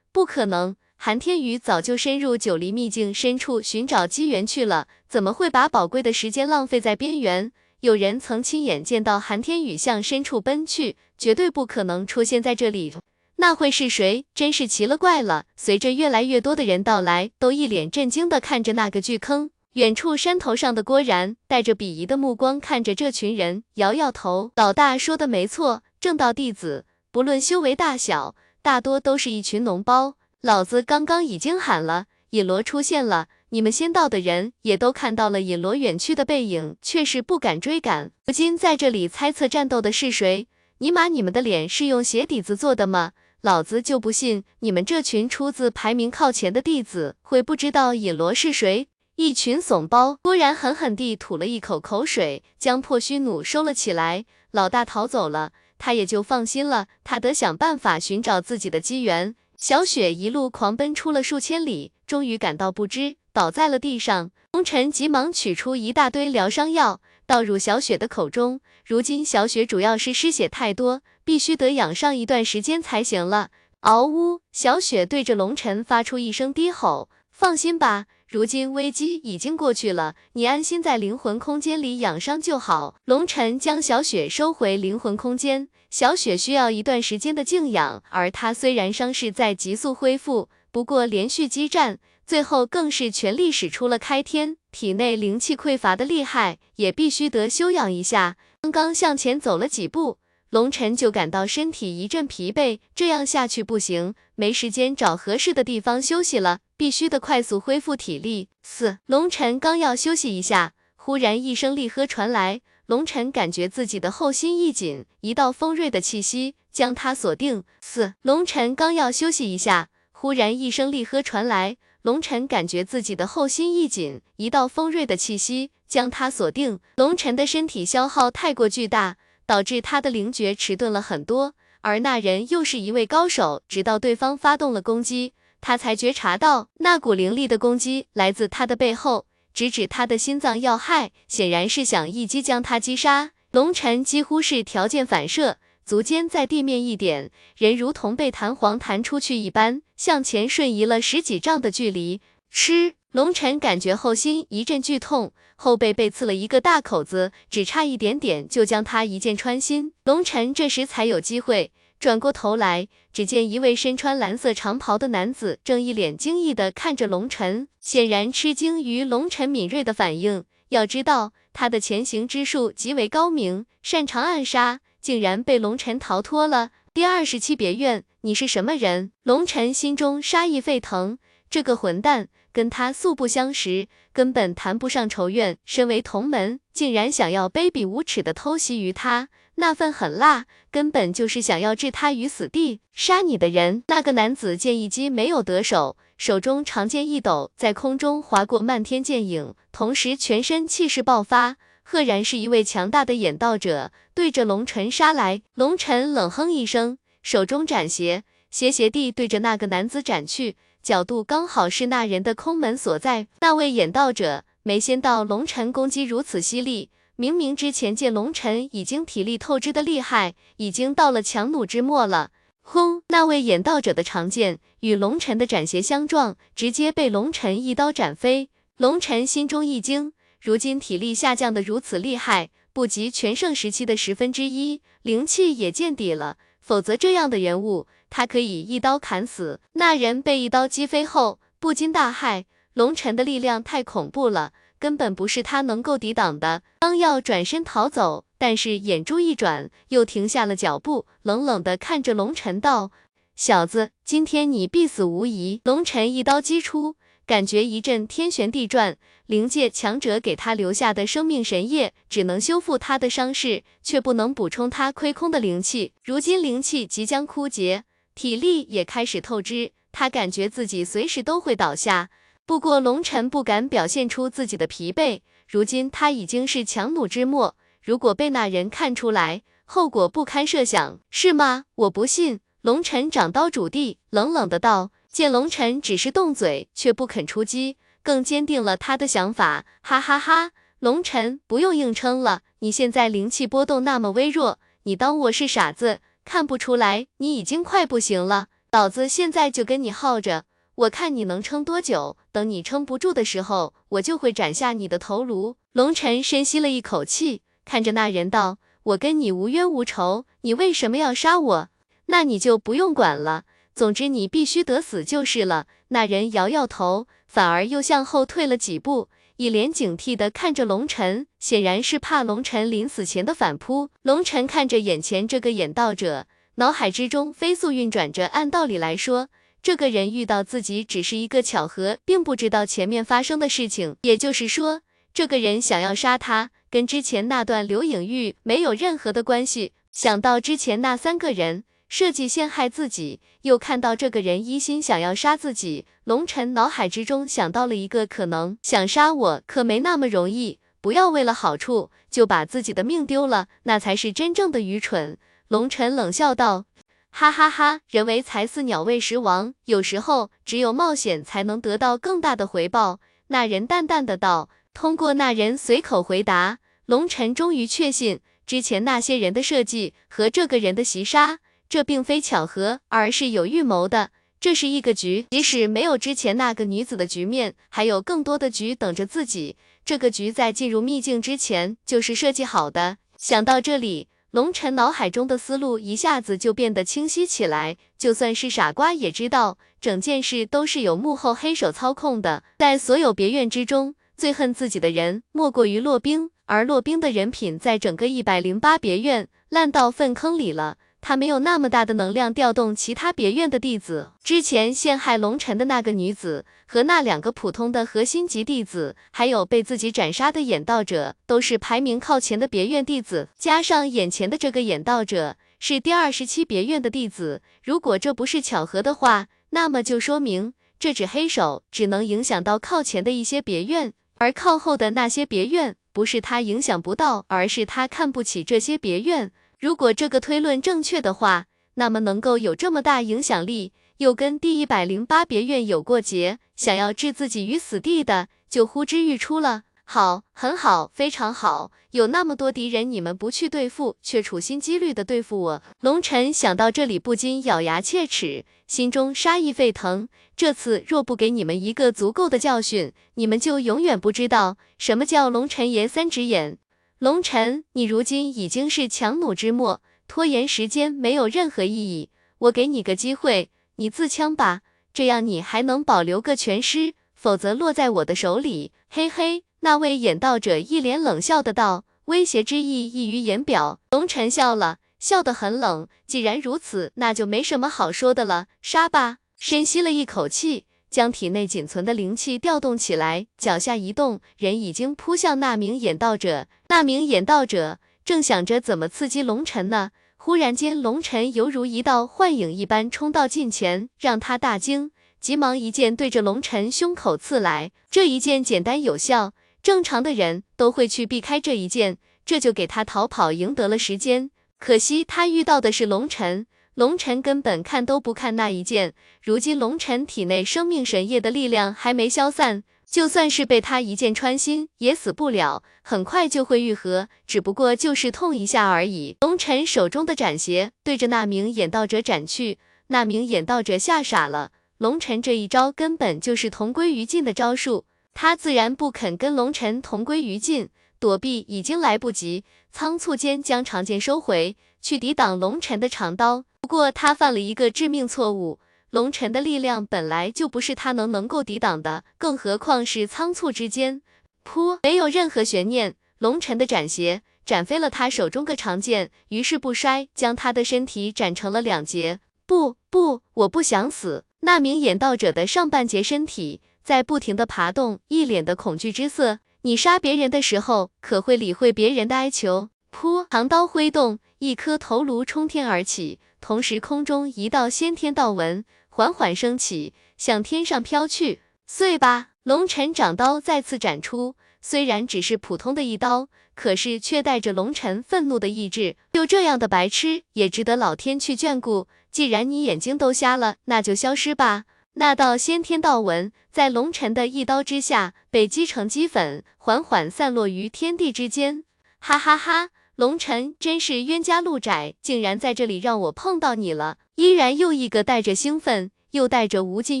不可能。韩天宇早就深入九黎秘境深处寻找机缘去了，怎么会把宝贵的时间浪费在边缘？有人曾亲眼见到韩天宇向深处奔去，绝对不可能出现在这里。那会是谁？真是奇了怪了。随着越来越多的人到来，都一脸震惊的看着那个巨坑。远处山头上的郭然带着鄙夷的目光看着这群人，摇摇头。老大说的没错，正道弟子不论修为大小，大多都是一群脓包。老子刚刚已经喊了，尹罗出现了，你们先到的人也都看到了尹罗远去的背影，却是不敢追赶。如今在这里猜测战斗的是谁？尼玛，你们的脸是用鞋底子做的吗？老子就不信你们这群出自排名靠前的弟子会不知道尹罗是谁！一群怂包！突然狠狠地吐了一口口水，将破虚弩收了起来。老大逃走了，他也就放心了，他得想办法寻找自己的机缘。小雪一路狂奔出了数千里，终于感到不知，倒在了地上。龙尘急忙取出一大堆疗伤药，倒入小雪的口中。如今小雪主要是失血太多，必须得养上一段时间才行了。嗷呜！小雪对着龙尘发出一声低吼。放心吧，如今危机已经过去了，你安心在灵魂空间里养伤就好。龙尘将小雪收回灵魂空间。小雪需要一段时间的静养，而她虽然伤势在急速恢复，不过连续激战，最后更是全力使出了开天，体内灵气匮乏的厉害，也必须得休养一下。刚刚向前走了几步，龙尘就感到身体一阵疲惫，这样下去不行，没时间找合适的地方休息了，必须得快速恢复体力。四，龙尘刚要休息一下，忽然一声厉喝传来。龙尘感觉自己的后心一紧，一道锋锐的气息将他锁定。四，龙尘刚要休息一下，忽然一声厉喝传来。龙尘感觉自己的后心一紧，一道锋锐的气息将他锁定。龙尘的身体消耗太过巨大，导致他的灵觉迟钝了很多。而那人又是一位高手，直到对方发动了攻击，他才觉察到那股凌厉的攻击来自他的背后。直指他的心脏要害，显然是想一击将他击杀。龙晨几乎是条件反射，足尖在地面一点，人如同被弹簧弹出去一般，向前瞬移了十几丈的距离。吃，龙晨感觉后心一阵剧痛，后背被刺了一个大口子，只差一点点就将他一剑穿心。龙晨这时才有机会转过头来，只见一位身穿蓝色长袍的男子正一脸惊异的看着龙晨，显然吃惊于龙晨敏锐的反应。要知道。他的潜行之术极为高明，擅长暗杀，竟然被龙尘逃脱了。第二十七别院，你是什么人？龙尘心中杀意沸腾，这个混蛋跟他素不相识，根本谈不上仇怨。身为同门，竟然想要卑鄙无耻的偷袭于他，那份狠辣根本就是想要置他于死地。杀你的人，那个男子见一击没有得手。手中长剑一抖，在空中划过漫天剑影，同时全身气势爆发，赫然是一位强大的演道者，对着龙尘杀来。龙尘冷哼一声，手中斩斜，斜斜地对着那个男子斩去，角度刚好是那人的空门所在。那位演道者没先到龙尘攻击如此犀利，明明之前见龙尘已经体力透支的厉害，已经到了强弩之末了。轰！那位演道者的长剑与龙尘的斩斜相撞，直接被龙尘一刀斩飞。龙尘心中一惊，如今体力下降的如此厉害，不及全盛时期的十分之一，灵气也见底了。否则这样的人物，他可以一刀砍死。那人被一刀击飞后，不禁大骇：龙尘的力量太恐怖了。根本不是他能够抵挡的，刚要转身逃走，但是眼珠一转，又停下了脚步，冷冷的看着龙尘道：“小子，今天你必死无疑。”龙尘一刀击出，感觉一阵天旋地转，灵界强者给他留下的生命神液，只能修复他的伤势，却不能补充他亏空的灵气。如今灵气即将枯竭，体力也开始透支，他感觉自己随时都会倒下。不过龙尘不敢表现出自己的疲惫，如今他已经是强弩之末，如果被那人看出来，后果不堪设想，是吗？我不信。龙尘掌刀主地，冷冷的道。见龙尘只是动嘴，却不肯出击，更坚定了他的想法。哈哈哈，龙尘不用硬撑了，你现在灵气波动那么微弱，你当我是傻子，看不出来你已经快不行了。老子现在就跟你耗着。我看你能撑多久？等你撑不住的时候，我就会斩下你的头颅。龙尘深吸了一口气，看着那人道：“我跟你无冤无仇，你为什么要杀我？那你就不用管了。总之你必须得死就是了。”那人摇摇头，反而又向后退了几步，一脸警惕的看着龙尘，显然是怕龙尘临死前的反扑。龙尘看着眼前这个演道者，脑海之中飞速运转着，按道理来说。这个人遇到自己只是一个巧合，并不知道前面发生的事情。也就是说，这个人想要杀他，跟之前那段刘影玉没有任何的关系。想到之前那三个人设计陷害自己，又看到这个人一心想要杀自己，龙尘脑海之中想到了一个可能：想杀我可没那么容易。不要为了好处就把自己的命丢了，那才是真正的愚蠢。龙尘冷笑道。哈哈哈，人为财死，鸟为食亡。有时候，只有冒险才能得到更大的回报。那人淡淡的道。通过那人随口回答，龙尘终于确信，之前那些人的设计和这个人的袭杀，这并非巧合，而是有预谋的。这是一个局，即使没有之前那个女子的局面，还有更多的局等着自己。这个局在进入秘境之前就是设计好的。想到这里。龙尘脑海中的思路一下子就变得清晰起来，就算是傻瓜也知道，整件事都是有幕后黑手操控的。在所有别院之中，最恨自己的人莫过于骆冰，而骆冰的人品在整个一百零八别院烂到粪坑里了。他没有那么大的能量调动其他别院的弟子。之前陷害龙尘的那个女子和那两个普通的核心级弟子，还有被自己斩杀的演道者，都是排名靠前的别院弟子。加上眼前的这个演道者是第二十七别院的弟子，如果这不是巧合的话，那么就说明这只黑手只能影响到靠前的一些别院，而靠后的那些别院不是他影响不到，而是他看不起这些别院。如果这个推论正确的话，那么能够有这么大影响力，又跟第一百零八别院有过节，想要置自己于死地的，就呼之欲出了。好，很好，非常好。有那么多敌人，你们不去对付，却处心积虑的对付我。龙尘想到这里，不禁咬牙切齿，心中杀意沸腾。这次若不给你们一个足够的教训，你们就永远不知道什么叫龙尘爷三只眼。龙尘，你如今已经是强弩之末，拖延时间没有任何意义。我给你个机会，你自枪吧，这样你还能保留个全尸，否则落在我的手里，嘿嘿。那位演道者一脸冷笑的道，威胁之意溢于言表。龙尘笑了，笑得很冷。既然如此，那就没什么好说的了，杀吧！深吸了一口气，将体内仅存的灵气调动起来，脚下一动，人已经扑向那名演道者。那名演道者正想着怎么刺激龙尘呢，忽然间，龙尘犹如一道幻影一般冲到近前，让他大惊，急忙一剑对着龙尘胸口刺来。这一剑简单有效。正常的人都会去避开这一剑，这就给他逃跑赢得了时间。可惜他遇到的是龙尘，龙尘根本看都不看那一剑。如今龙尘体内生命神液的力量还没消散，就算是被他一剑穿心，也死不了，很快就会愈合，只不过就是痛一下而已。龙尘手中的斩邪对着那名演道者斩去，那名演道者吓傻了。龙尘这一招根本就是同归于尽的招数。他自然不肯跟龙尘同归于尽，躲避已经来不及，仓促间将长剑收回去抵挡龙尘的长刀。不过他犯了一个致命错误，龙尘的力量本来就不是他能能够抵挡的，更何况是仓促之间，噗，没有任何悬念，龙尘的斩邪斩飞了他手中的长剑，于是不衰将他的身体斩成了两截。不不，我不想死。那名演道者的上半截身体。在不停的爬动，一脸的恐惧之色。你杀别人的时候，可会理会别人的哀求？噗，长刀挥动，一颗头颅冲天而起，同时空中一道先天道纹缓缓升起，向天上飘去。碎吧！龙尘掌刀再次斩出，虽然只是普通的一刀，可是却带着龙尘愤怒的意志。就这样的白痴，也值得老天去眷顾。既然你眼睛都瞎了，那就消失吧。那道先天道纹在龙尘的一刀之下被击成齑粉，缓缓散落于天地之间。哈哈哈，龙尘真是冤家路窄，竟然在这里让我碰到你了。依然又一个带着兴奋又带着无尽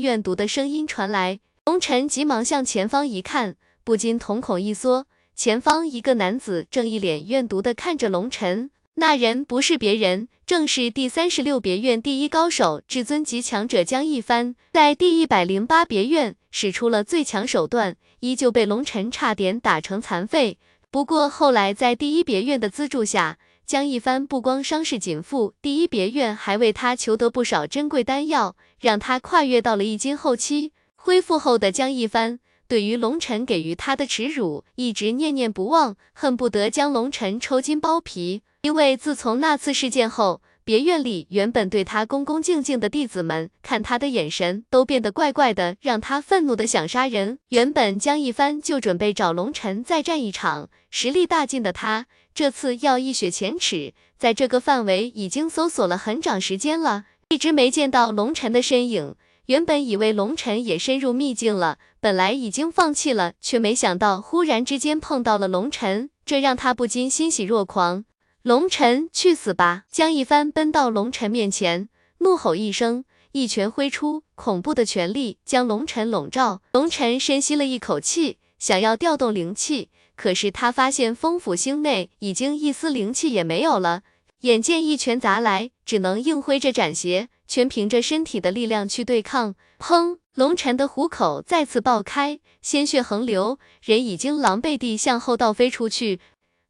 怨毒的声音传来。龙尘急忙向前方一看，不禁瞳孔一缩，前方一个男子正一脸怨毒的看着龙尘。那人不是别人，正是第三十六别院第一高手、至尊级强者江一帆，在第一百零八别院使出了最强手段，依旧被龙尘差点打成残废。不过后来在第一别院的资助下，江一帆不光伤势紧复，第一别院还为他求得不少珍贵丹药，让他跨越到了一经后期。恢复后的江一帆，对于龙尘给予他的耻辱，一直念念不忘，恨不得将龙尘抽筋剥皮。因为自从那次事件后，别院里原本对他恭恭敬敬的弟子们，看他的眼神都变得怪怪的，让他愤怒的想杀人。原本江一帆就准备找龙尘再战一场，实力大进的他，这次要一雪前耻。在这个范围已经搜索了很长时间了，一直没见到龙尘的身影。原本以为龙尘也深入秘境了，本来已经放弃了，却没想到忽然之间碰到了龙尘，这让他不禁欣喜若狂。龙尘，去死吧！江一帆奔到龙尘面前，怒吼一声，一拳挥出，恐怖的权力将龙尘笼罩。龙尘深吸了一口气，想要调动灵气，可是他发现风府星内已经一丝灵气也没有了。眼见一拳砸来，只能硬挥着斩邪，全凭着身体的力量去对抗。砰！龙尘的虎口再次爆开，鲜血横流，人已经狼狈地向后倒飞出去。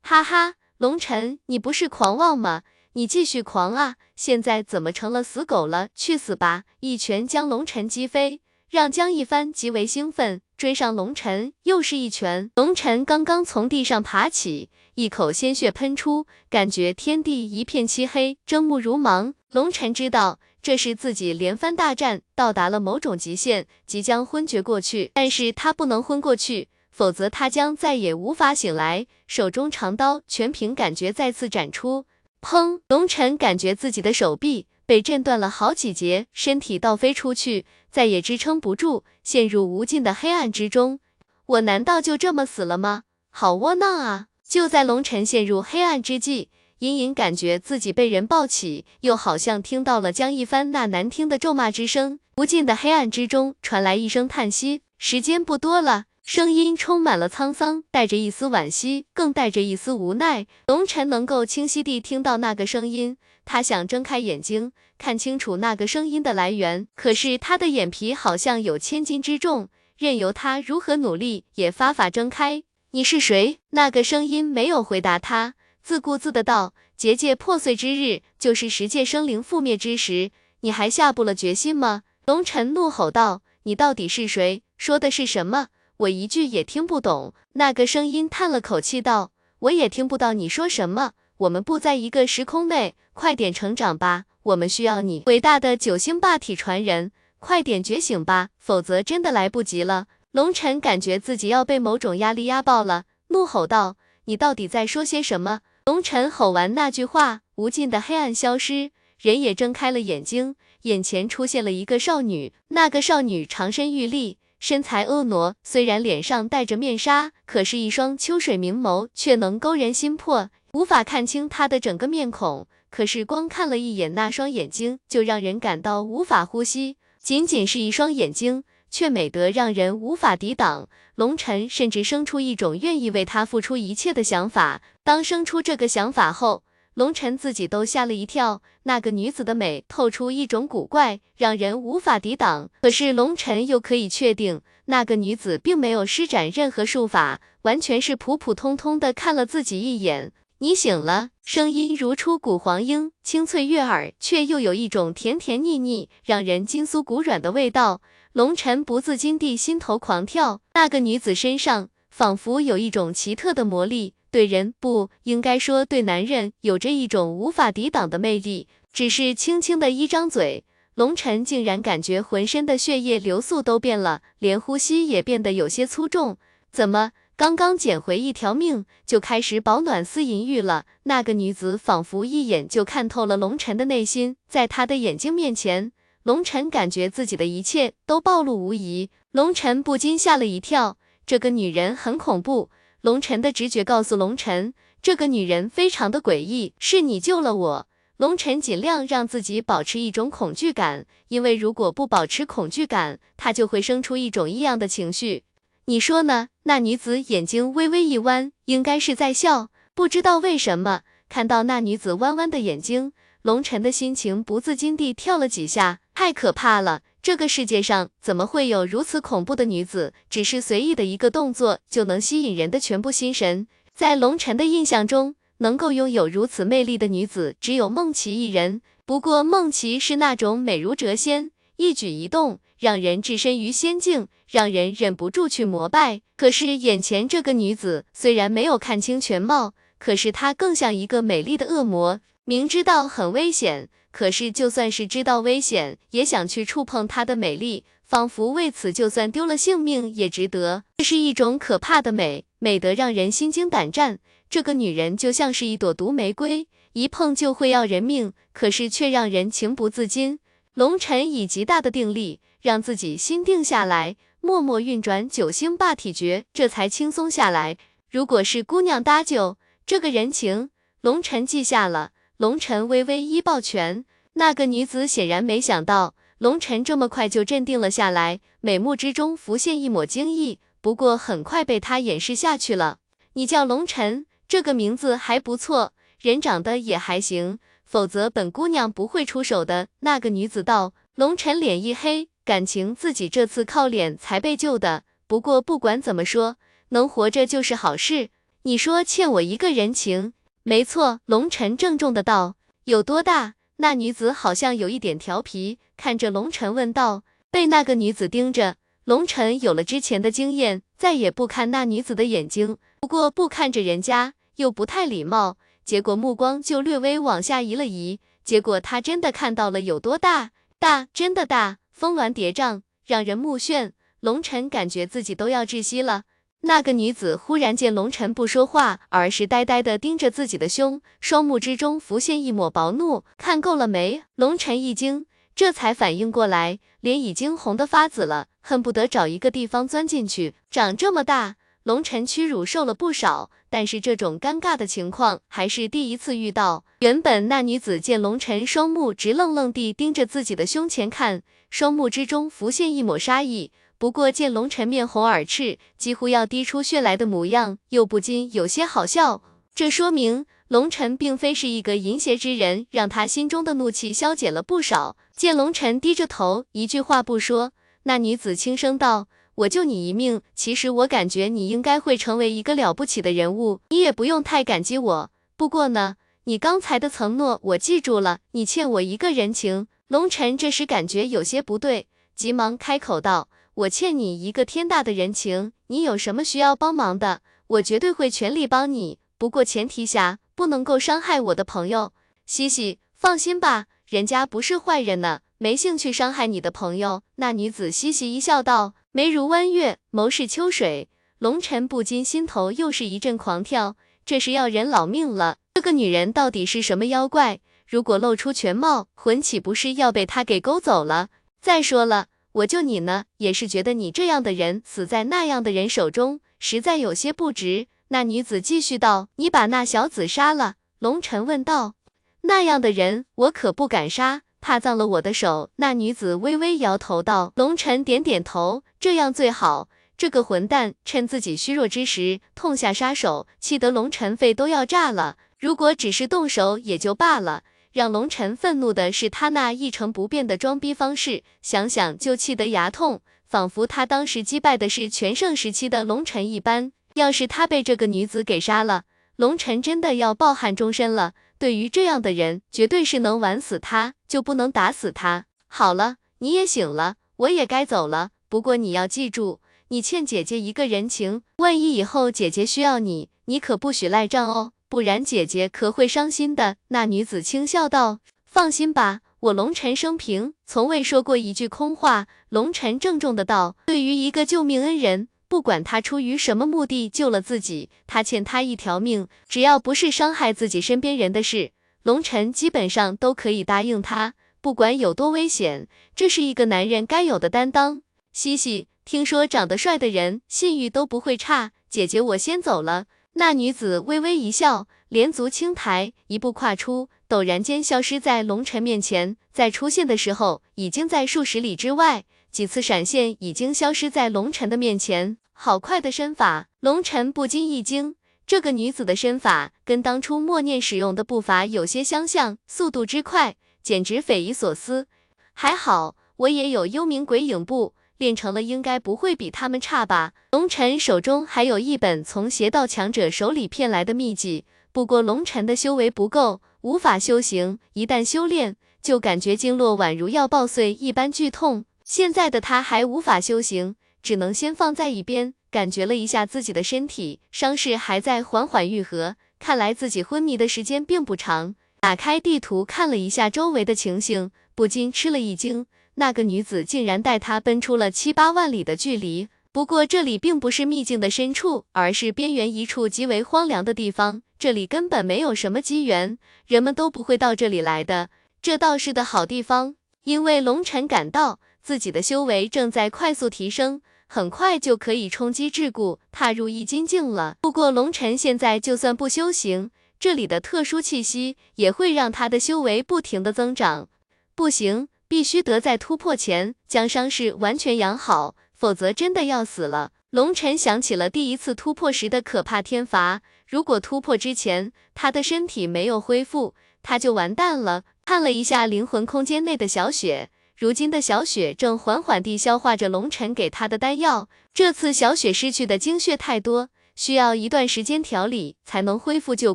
哈哈！龙尘，你不是狂妄吗？你继续狂啊！现在怎么成了死狗了？去死吧！一拳将龙尘击飞，让江一帆极为兴奋，追上龙尘，又是一拳。龙尘刚刚从地上爬起，一口鲜血喷出，感觉天地一片漆黑，睁目如盲。龙尘知道这是自己连番大战到达了某种极限，即将昏厥过去，但是他不能昏过去。否则他将再也无法醒来。手中长刀全凭感觉再次斩出，砰！龙尘感觉自己的手臂被震断了好几节，身体倒飞出去，再也支撑不住，陷入无尽的黑暗之中。我难道就这么死了吗？好窝囊啊！就在龙晨陷入黑暗之际，隐隐感觉自己被人抱起，又好像听到了江一帆那难听的咒骂之声。无尽的黑暗之中传来一声叹息，时间不多了。声音充满了沧桑，带着一丝惋惜，更带着一丝无奈。龙晨能够清晰地听到那个声音，他想睁开眼睛，看清楚那个声音的来源，可是他的眼皮好像有千斤之重，任由他如何努力也发法睁开。你是谁？那个声音没有回答他，自顾自的道：“结界破碎之日，就是十界生灵覆灭之时，你还下不了决心吗？”龙晨怒吼道：“你到底是谁？说的是什么？”我一句也听不懂。那个声音叹了口气道：“我也听不到你说什么。我们不在一个时空内，快点成长吧，我们需要你，伟大的九星霸体传人，快点觉醒吧，否则真的来不及了。”龙晨感觉自己要被某种压力压爆了，怒吼道：“你到底在说些什么？”龙晨吼完那句话，无尽的黑暗消失，人也睁开了眼睛，眼前出现了一个少女。那个少女长身玉立。身材婀娜，虽然脸上戴着面纱，可是，一双秋水明眸却能勾人心魄。无法看清她的整个面孔，可是光看了一眼那双眼睛，就让人感到无法呼吸。仅仅是一双眼睛，却美得让人无法抵挡。龙晨甚至生出一种愿意为她付出一切的想法。当生出这个想法后，龙晨自己都吓了一跳，那个女子的美透出一种古怪，让人无法抵挡。可是龙晨又可以确定，那个女子并没有施展任何术法，完全是普普通通的看了自己一眼。你醒了，声音如出谷黄莺，清脆悦耳，却又有一种甜甜腻腻，让人筋酥骨软的味道。龙晨不自禁地心头狂跳，那个女子身上仿佛有一种奇特的魔力。对人不应该说对男人有着一种无法抵挡的魅力，只是轻轻的一张嘴，龙晨竟然感觉浑身的血液流速都变了，连呼吸也变得有些粗重。怎么刚刚捡回一条命，就开始饱暖思淫欲了？那个女子仿佛一眼就看透了龙晨的内心，在她的眼睛面前，龙晨感觉自己的一切都暴露无遗。龙晨不禁吓了一跳，这个女人很恐怖。龙晨的直觉告诉龙晨，这个女人非常的诡异。是你救了我。龙晨尽量让自己保持一种恐惧感，因为如果不保持恐惧感，他就会生出一种异样的情绪。你说呢？那女子眼睛微微一弯，应该是在笑。不知道为什么，看到那女子弯弯的眼睛，龙晨的心情不自禁地跳了几下。太可怕了。这个世界上怎么会有如此恐怖的女子？只是随意的一个动作就能吸引人的全部心神。在龙晨的印象中，能够拥有如此魅力的女子只有梦琪一人。不过梦琪是那种美如谪仙，一举一动让人置身于仙境，让人忍不住去膜拜。可是眼前这个女子虽然没有看清全貌，可是她更像一个美丽的恶魔，明知道很危险。可是，就算是知道危险，也想去触碰她的美丽，仿佛为此就算丢了性命也值得。这是一种可怕的美，美得让人心惊胆战。这个女人就像是一朵毒玫瑰，一碰就会要人命，可是却让人情不自禁。龙晨以极大的定力，让自己心定下来，默默运转九星霸体诀，这才轻松下来。如果是姑娘搭救，这个人情，龙晨记下了。龙晨微微一抱拳，那个女子显然没想到龙晨这么快就镇定了下来，美目之中浮现一抹惊异，不过很快被他掩饰下去了。你叫龙晨，这个名字还不错，人长得也还行，否则本姑娘不会出手的。那个女子道。龙晨脸一黑，感情自己这次靠脸才被救的。不过不管怎么说，能活着就是好事。你说欠我一个人情。没错，龙晨郑重的道：“有多大？”那女子好像有一点调皮，看着龙晨问道。被那个女子盯着，龙晨有了之前的经验，再也不看那女子的眼睛。不过不看着人家又不太礼貌，结果目光就略微往下移了移。结果他真的看到了有多大，大，真的大，峰峦叠嶂，让人目眩。龙晨感觉自己都要窒息了。那个女子忽然见龙晨不说话，而是呆呆地盯着自己的胸，双目之中浮现一抹薄怒。看够了没？龙晨一惊，这才反应过来，脸已经红得发紫了。恨不得找一个地方钻进去。长这么大，龙晨屈辱受了不少，但是这种尴尬的情况还是第一次遇到。原本那女子见龙晨双目直愣愣地盯着自己的胸前看，双目之中浮现一抹杀意。不过见龙晨面红耳赤，几乎要滴出血来的模样，又不禁有些好笑。这说明龙晨并非是一个淫邪之人，让他心中的怒气消解了不少。见龙晨低着头，一句话不说，那女子轻声道：“我救你一命，其实我感觉你应该会成为一个了不起的人物，你也不用太感激我。不过呢，你刚才的承诺我记住了，你欠我一个人情。”龙晨这时感觉有些不对，急忙开口道。我欠你一个天大的人情，你有什么需要帮忙的，我绝对会全力帮你。不过前提下，不能够伤害我的朋友。西西，放心吧，人家不是坏人呢，没兴趣伤害你的朋友。那女子嘻嘻一笑，道，眉如弯月，眸似秋水。龙尘不禁心头又是一阵狂跳，这是要人老命了。这个女人到底是什么妖怪？如果露出全貌，魂岂不是要被她给勾走了？再说了。我救你呢，也是觉得你这样的人死在那样的人手中，实在有些不值。那女子继续道：“你把那小子杀了？”龙尘问道：“那样的人我可不敢杀，怕脏了我的手。”那女子微微摇头道：“龙尘点点头，这样最好。这个混蛋趁自己虚弱之时痛下杀手，气得龙尘肺都要炸了。如果只是动手也就罢了。”让龙晨愤怒的是他那一成不变的装逼方式，想想就气得牙痛，仿佛他当时击败的是全盛时期的龙晨一般。要是他被这个女子给杀了，龙晨真的要抱憾终身了。对于这样的人，绝对是能玩死他，就不能打死他。好了，你也醒了，我也该走了。不过你要记住，你欠姐姐一个人情，万一以后姐姐需要你，你可不许赖账哦。不然姐姐可会伤心的。那女子轻笑道：“放心吧，我龙尘生平从未说过一句空话。”龙尘郑重的道：“对于一个救命恩人，不管他出于什么目的救了自己，他欠他一条命，只要不是伤害自己身边人的事，龙尘基本上都可以答应他，不管有多危险。这是一个男人该有的担当。”嘻嘻，听说长得帅的人信誉都不会差。姐姐，我先走了。那女子微微一笑，连足轻抬，一步跨出，陡然间消失在龙尘面前。再出现的时候，已经在数十里之外。几次闪现，已经消失在龙尘的面前。好快的身法！龙尘不禁一惊，这个女子的身法跟当初默念使用的步伐有些相像，速度之快，简直匪夷所思。还好，我也有幽冥鬼影步。变成了，应该不会比他们差吧？龙尘手中还有一本从邪道强者手里骗来的秘籍，不过龙尘的修为不够，无法修行。一旦修炼，就感觉经络宛如要爆碎一般剧痛。现在的他还无法修行，只能先放在一边。感觉了一下自己的身体，伤势还在缓缓愈合，看来自己昏迷的时间并不长。打开地图看了一下周围的情形，不禁吃了一惊。那个女子竟然带他奔出了七八万里的距离。不过这里并不是秘境的深处，而是边缘一处极为荒凉的地方。这里根本没有什么机缘，人们都不会到这里来的。这倒是的好地方，因为龙尘感到自己的修为正在快速提升，很快就可以冲击桎梏，踏入易筋境了。不过龙尘现在就算不修行，这里的特殊气息也会让他的修为不停的增长。不行。必须得在突破前将伤势完全养好，否则真的要死了。龙尘想起了第一次突破时的可怕天罚，如果突破之前他的身体没有恢复，他就完蛋了。看了一下灵魂空间内的小雪，如今的小雪正缓缓地消化着龙尘给她的丹药。这次小雪失去的精血太多，需要一段时间调理才能恢复旧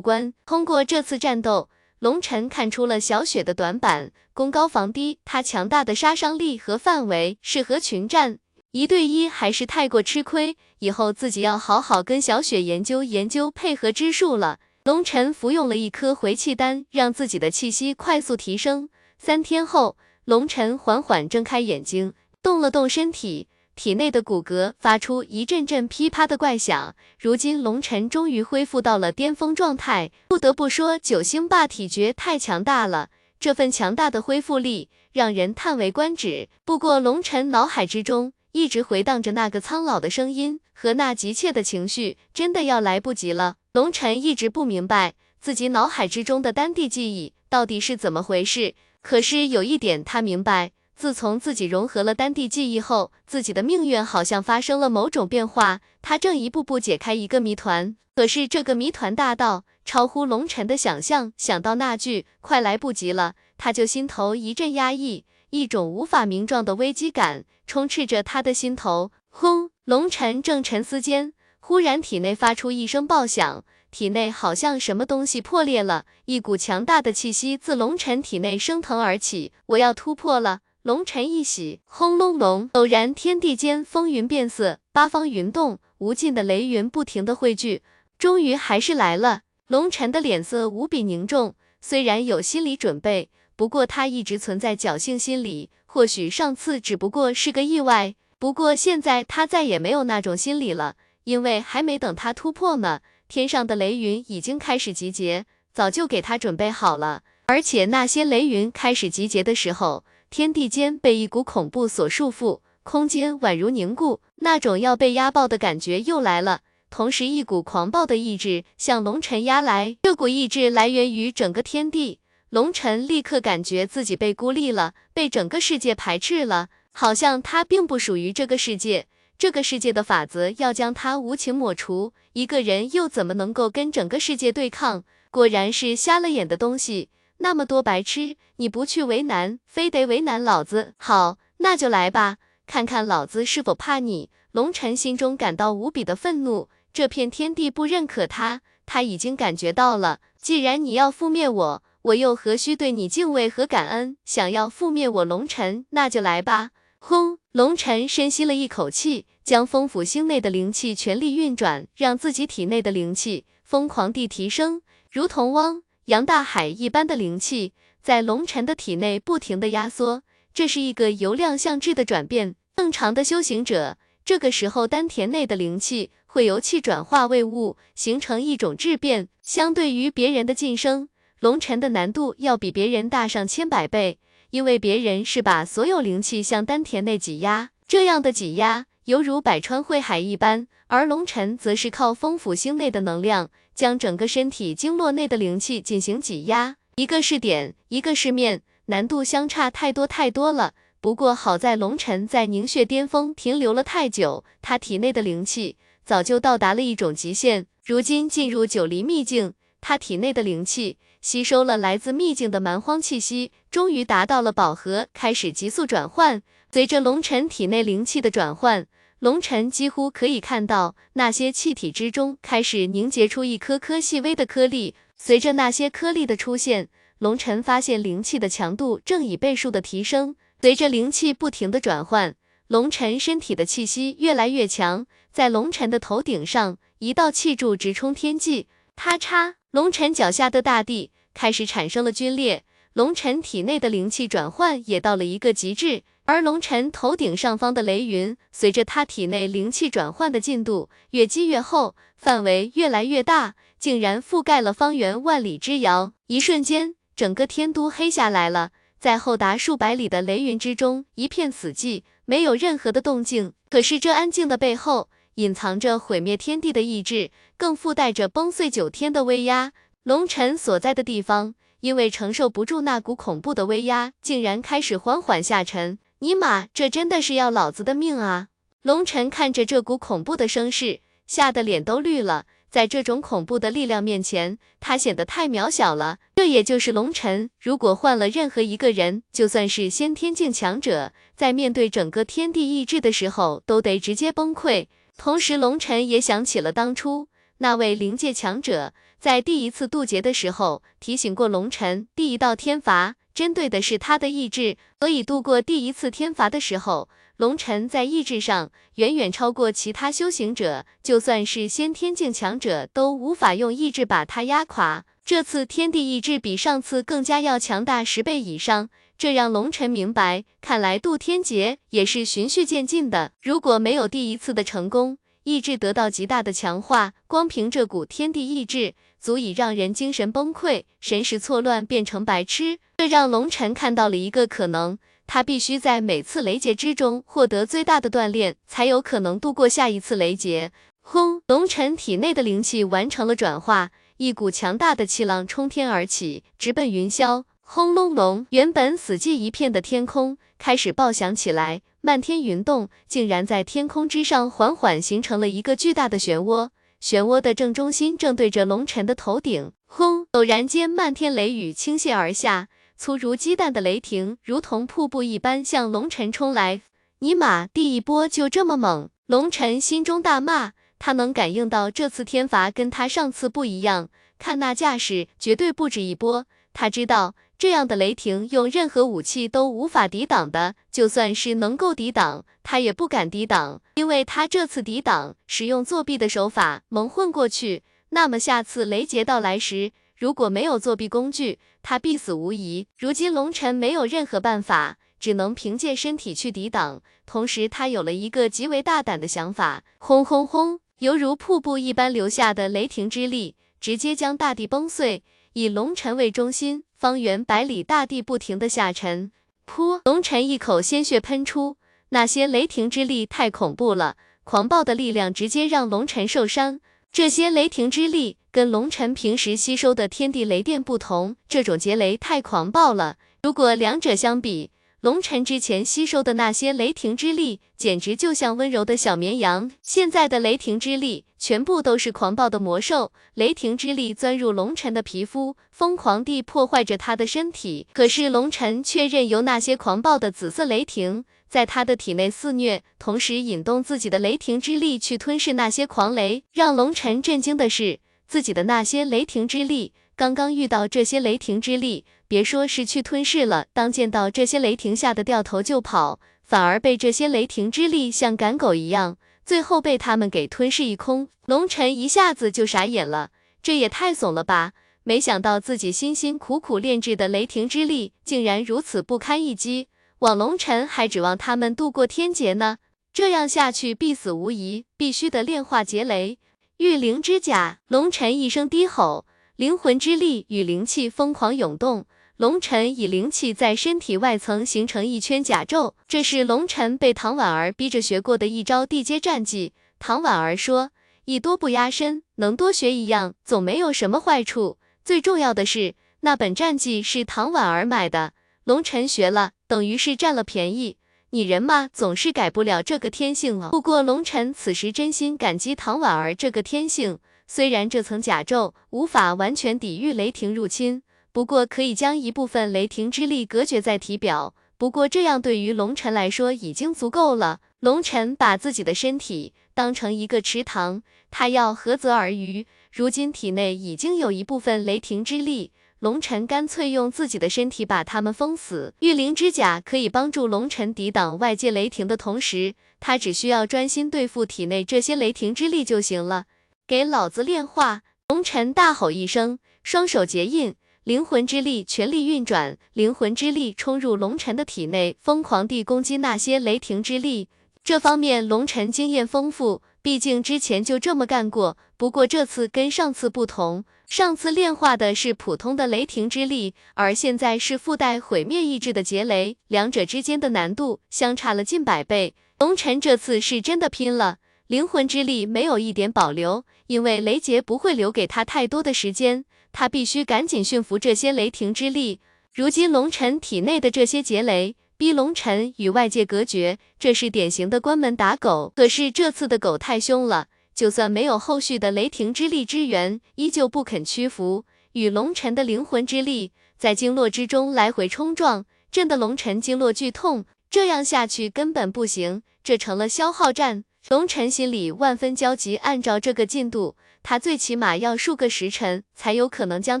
观。通过这次战斗。龙尘看出了小雪的短板，攻高防低，她强大的杀伤力和范围适合群战，一对一还是太过吃亏。以后自己要好好跟小雪研究研究配合之术了。龙尘服用了一颗回气丹，让自己的气息快速提升。三天后，龙尘缓缓睁开眼睛，动了动身体。体内的骨骼发出一阵阵噼啪的怪响，如今龙尘终于恢复到了巅峰状态。不得不说，九星霸体诀太强大了，这份强大的恢复力让人叹为观止。不过，龙尘脑海之中一直回荡着那个苍老的声音和那急切的情绪，真的要来不及了。龙晨一直不明白自己脑海之中的丹地记忆到底是怎么回事，可是有一点他明白，自从自己融合了丹地记忆后，自己的命运好像发生了某种变化。他正一步步解开一个谜团，可是这个谜团大到超乎龙晨的想象。想到那句“快来不及了”，他就心头一阵压抑。一种无法名状的危机感充斥着他的心头。轰！龙晨正沉思间，忽然体内发出一声爆响，体内好像什么东西破裂了，一股强大的气息自龙晨体内升腾而起。我要突破了！龙晨一喜，轰隆隆！偶然天地间风云变色，八方云动，无尽的雷云不停的汇聚，终于还是来了。龙晨的脸色无比凝重，虽然有心理准备。不过他一直存在侥幸心理，或许上次只不过是个意外。不过现在他再也没有那种心理了，因为还没等他突破呢，天上的雷云已经开始集结，早就给他准备好了。而且那些雷云开始集结的时候，天地间被一股恐怖所束缚，空间宛如凝固，那种要被压爆的感觉又来了。同时，一股狂暴的意志向龙尘压来，这股意志来源于整个天地。龙晨立刻感觉自己被孤立了，被整个世界排斥了，好像他并不属于这个世界，这个世界的法则要将他无情抹除。一个人又怎么能够跟整个世界对抗？果然是瞎了眼的东西，那么多白痴，你不去为难，非得为难老子？好，那就来吧，看看老子是否怕你。龙晨心中感到无比的愤怒，这片天地不认可他，他已经感觉到了。既然你要覆灭我。我又何须对你敬畏和感恩？想要覆灭我龙晨，那就来吧！轰！龙晨深吸了一口气，将风府星内的灵气全力运转，让自己体内的灵气疯狂地提升，如同汪杨大海一般的灵气在龙尘的体内不停地压缩。这是一个由量向质的转变。正常的修行者，这个时候丹田内的灵气会由气转化为物，形成一种质变。相对于别人的晋升。龙尘的难度要比别人大上千百倍，因为别人是把所有灵气向丹田内挤压，这样的挤压犹如百川汇海一般，而龙尘则是靠风府星内的能量，将整个身体经络内的灵气进行挤压。一个是点，一个是面，难度相差太多太多了。不过好在龙尘在凝血巅峰停留了太久，他体内的灵气早就到达了一种极限，如今进入九黎秘境，他体内的灵气。吸收了来自秘境的蛮荒气息，终于达到了饱和，开始急速转换。随着龙尘体内灵气的转换，龙尘几乎可以看到那些气体之中开始凝结出一颗颗细微的颗粒。随着那些颗粒的出现，龙尘发现灵气的强度正以倍数的提升。随着灵气不停的转换，龙尘身体的气息越来越强。在龙尘的头顶上，一道气柱直冲天际，咔嚓。龙尘脚下的大地开始产生了龟裂，龙尘体内的灵气转换也到了一个极致，而龙尘头顶上方的雷云，随着他体内灵气转换的进度越积越厚，范围越来越大，竟然覆盖了方圆万里之遥。一瞬间，整个天都黑下来了，在厚达数百里的雷云之中，一片死寂，没有任何的动静。可是这安静的背后，隐藏着毁灭天地的意志，更附带着崩碎九天的威压。龙尘所在的地方，因为承受不住那股恐怖的威压，竟然开始缓缓下沉。尼玛，这真的是要老子的命啊！龙尘看着这股恐怖的声势，吓得脸都绿了。在这种恐怖的力量面前，他显得太渺小了。这也就是龙尘，如果换了任何一个人，就算是先天境强者，在面对整个天地意志的时候，都得直接崩溃。同时，龙尘也想起了当初那位灵界强者在第一次渡劫的时候提醒过龙尘，第一道天罚针对的是他的意志，所以度过第一次天罚的时候，龙尘在意志上远远超过其他修行者，就算是先天境强者都无法用意志把他压垮。这次天地意志比上次更加要强大十倍以上。这让龙尘明白，看来渡天劫也是循序渐进的。如果没有第一次的成功，意志得到极大的强化，光凭这股天地意志，足以让人精神崩溃、神识错乱，变成白痴。这让龙尘看到了一个可能。他必须在每次雷劫之中获得最大的锻炼，才有可能度过下一次雷劫。轰！龙尘体内的灵气完成了转化，一股强大的气浪冲天而起，直奔云霄。轰隆隆！原本死寂一片的天空开始爆响起来，漫天云动竟然在天空之上缓缓形成了一个巨大的漩涡。漩涡的正中心正对着龙尘的头顶。轰！陡然间，漫天雷雨倾泻而下，粗如鸡蛋的雷霆如同瀑布一般向龙尘冲来。尼玛，第一波就这么猛！龙尘心中大骂。他能感应到这次天罚跟他上次不一样，看那架势，绝对不止一波。他知道这样的雷霆用任何武器都无法抵挡的，就算是能够抵挡，他也不敢抵挡，因为他这次抵挡使用作弊的手法蒙混过去，那么下次雷劫到来时，如果没有作弊工具，他必死无疑。如今龙尘没有任何办法，只能凭借身体去抵挡。同时，他有了一个极为大胆的想法，轰轰轰！犹如瀑布一般流下的雷霆之力，直接将大地崩碎。以龙尘为中心，方圆百里大地不停的下沉。噗！龙尘一口鲜血喷出，那些雷霆之力太恐怖了，狂暴的力量直接让龙尘受伤。这些雷霆之力跟龙尘平时吸收的天地雷电不同，这种劫雷太狂暴了。如果两者相比，龙尘之前吸收的那些雷霆之力，简直就像温柔的小绵羊。现在的雷霆之力，全部都是狂暴的魔兽。雷霆之力钻入龙尘的皮肤，疯狂地破坏着他的身体。可是龙尘却任由那些狂暴的紫色雷霆在他的体内肆虐，同时引动自己的雷霆之力去吞噬那些狂雷。让龙尘震惊的是，自己的那些雷霆之力，刚刚遇到这些雷霆之力。别说是去吞噬了，当见到这些雷霆，吓得掉头就跑，反而被这些雷霆之力像赶狗一样，最后被他们给吞噬一空。龙尘一下子就傻眼了，这也太怂了吧！没想到自己辛辛苦苦炼制的雷霆之力，竟然如此不堪一击。往龙尘还指望他们度过天劫呢，这样下去必死无疑，必须得炼化劫雷。御灵之甲，龙尘一声低吼，灵魂之力与灵气疯狂涌动。龙尘以灵气在身体外层形成一圈甲胄，这是龙尘被唐婉儿逼着学过的一招地阶战技。唐婉儿说：“艺多不压身，能多学一样总没有什么坏处。最重要的是，那本战技是唐婉儿买的，龙尘学了，等于是占了便宜。你人嘛，总是改不了这个天性了。不过龙尘此时真心感激唐婉儿这个天性，虽然这层甲胄无法完全抵御雷霆入侵。”不过可以将一部分雷霆之力隔绝在体表，不过这样对于龙尘来说已经足够了。龙尘把自己的身体当成一个池塘，他要何泽而渔。如今体内已经有一部分雷霆之力，龙尘干脆用自己的身体把他们封死。御灵之甲可以帮助龙尘抵挡外界雷霆的同时，他只需要专心对付体内这些雷霆之力就行了。给老子炼化！龙尘大吼一声，双手结印。灵魂之力全力运转，灵魂之力冲入龙尘的体内，疯狂地攻击那些雷霆之力。这方面龙尘经验丰富，毕竟之前就这么干过。不过这次跟上次不同，上次炼化的是普通的雷霆之力，而现在是附带毁灭意志的劫雷，两者之间的难度相差了近百倍。龙尘这次是真的拼了，灵魂之力没有一点保留，因为雷劫不会留给他太多的时间。他必须赶紧驯服这些雷霆之力。如今龙尘体内的这些劫雷，逼龙尘与外界隔绝，这是典型的关门打狗。可是这次的狗太凶了，就算没有后续的雷霆之力支援，依旧不肯屈服。与龙尘的灵魂之力在经络之中来回冲撞，震得龙尘经络剧痛。这样下去根本不行，这成了消耗战。龙尘心里万分焦急，按照这个进度。他最起码要数个时辰才有可能将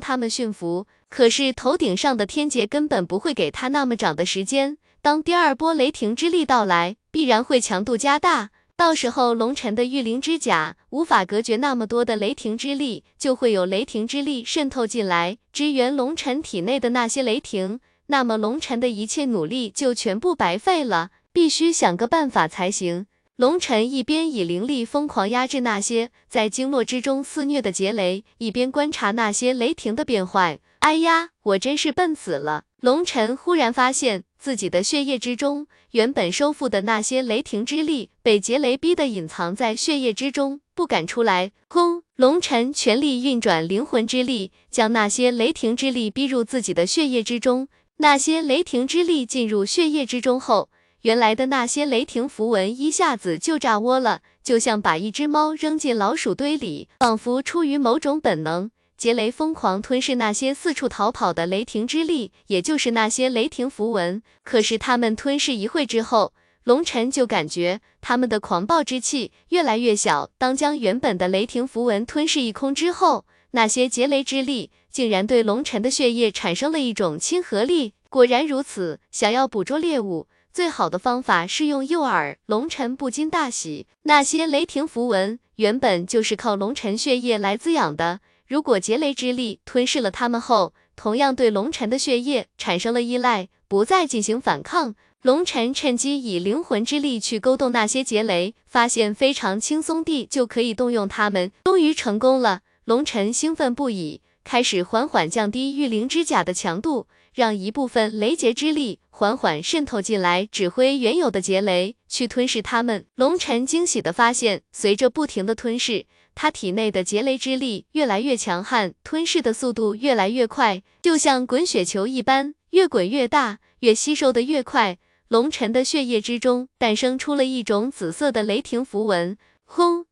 他们驯服，可是头顶上的天劫根本不会给他那么长的时间。当第二波雷霆之力到来，必然会强度加大，到时候龙尘的御灵之甲无法隔绝那么多的雷霆之力，就会有雷霆之力渗透进来，支援龙尘体内的那些雷霆，那么龙晨的一切努力就全部白费了，必须想个办法才行。龙尘一边以灵力疯狂压制那些在经络之中肆虐的劫雷，一边观察那些雷霆的变坏。哎呀，我真是笨死了！龙晨忽然发现自己的血液之中，原本收复的那些雷霆之力，被劫雷逼得隐藏在血液之中，不敢出来。轰！龙晨全力运转灵魂之力，将那些雷霆之力逼入自己的血液之中。那些雷霆之力进入血液之中后，原来的那些雷霆符文一下子就炸窝了，就像把一只猫扔进老鼠堆里，仿佛出于某种本能。劫雷疯狂吞噬那些四处逃跑的雷霆之力，也就是那些雷霆符文。可是他们吞噬一会之后，龙尘就感觉他们的狂暴之气越来越小。当将原本的雷霆符文吞噬一空之后，那些劫雷之力竟然对龙尘的血液产生了一种亲和力。果然如此，想要捕捉猎物，最好的方法是用诱饵。龙尘不禁大喜，那些雷霆符文原本就是靠龙尘血液来滋养的。如果劫雷之力吞噬了他们后，同样对龙尘的血液产生了依赖，不再进行反抗。龙尘趁机以灵魂之力去勾动那些劫雷，发现非常轻松地就可以动用它们，终于成功了。龙尘兴奋不已，开始缓缓降低御灵之甲的强度，让一部分雷劫之力缓缓渗透进来，指挥原有的劫雷去吞噬它们。龙尘惊喜地发现，随着不停的吞噬。他体内的劫雷之力越来越强悍，吞噬的速度越来越快，就像滚雪球一般，越滚越大，越吸收的越快。龙尘的血液之中诞生出了一种紫色的雷霆符文，轰！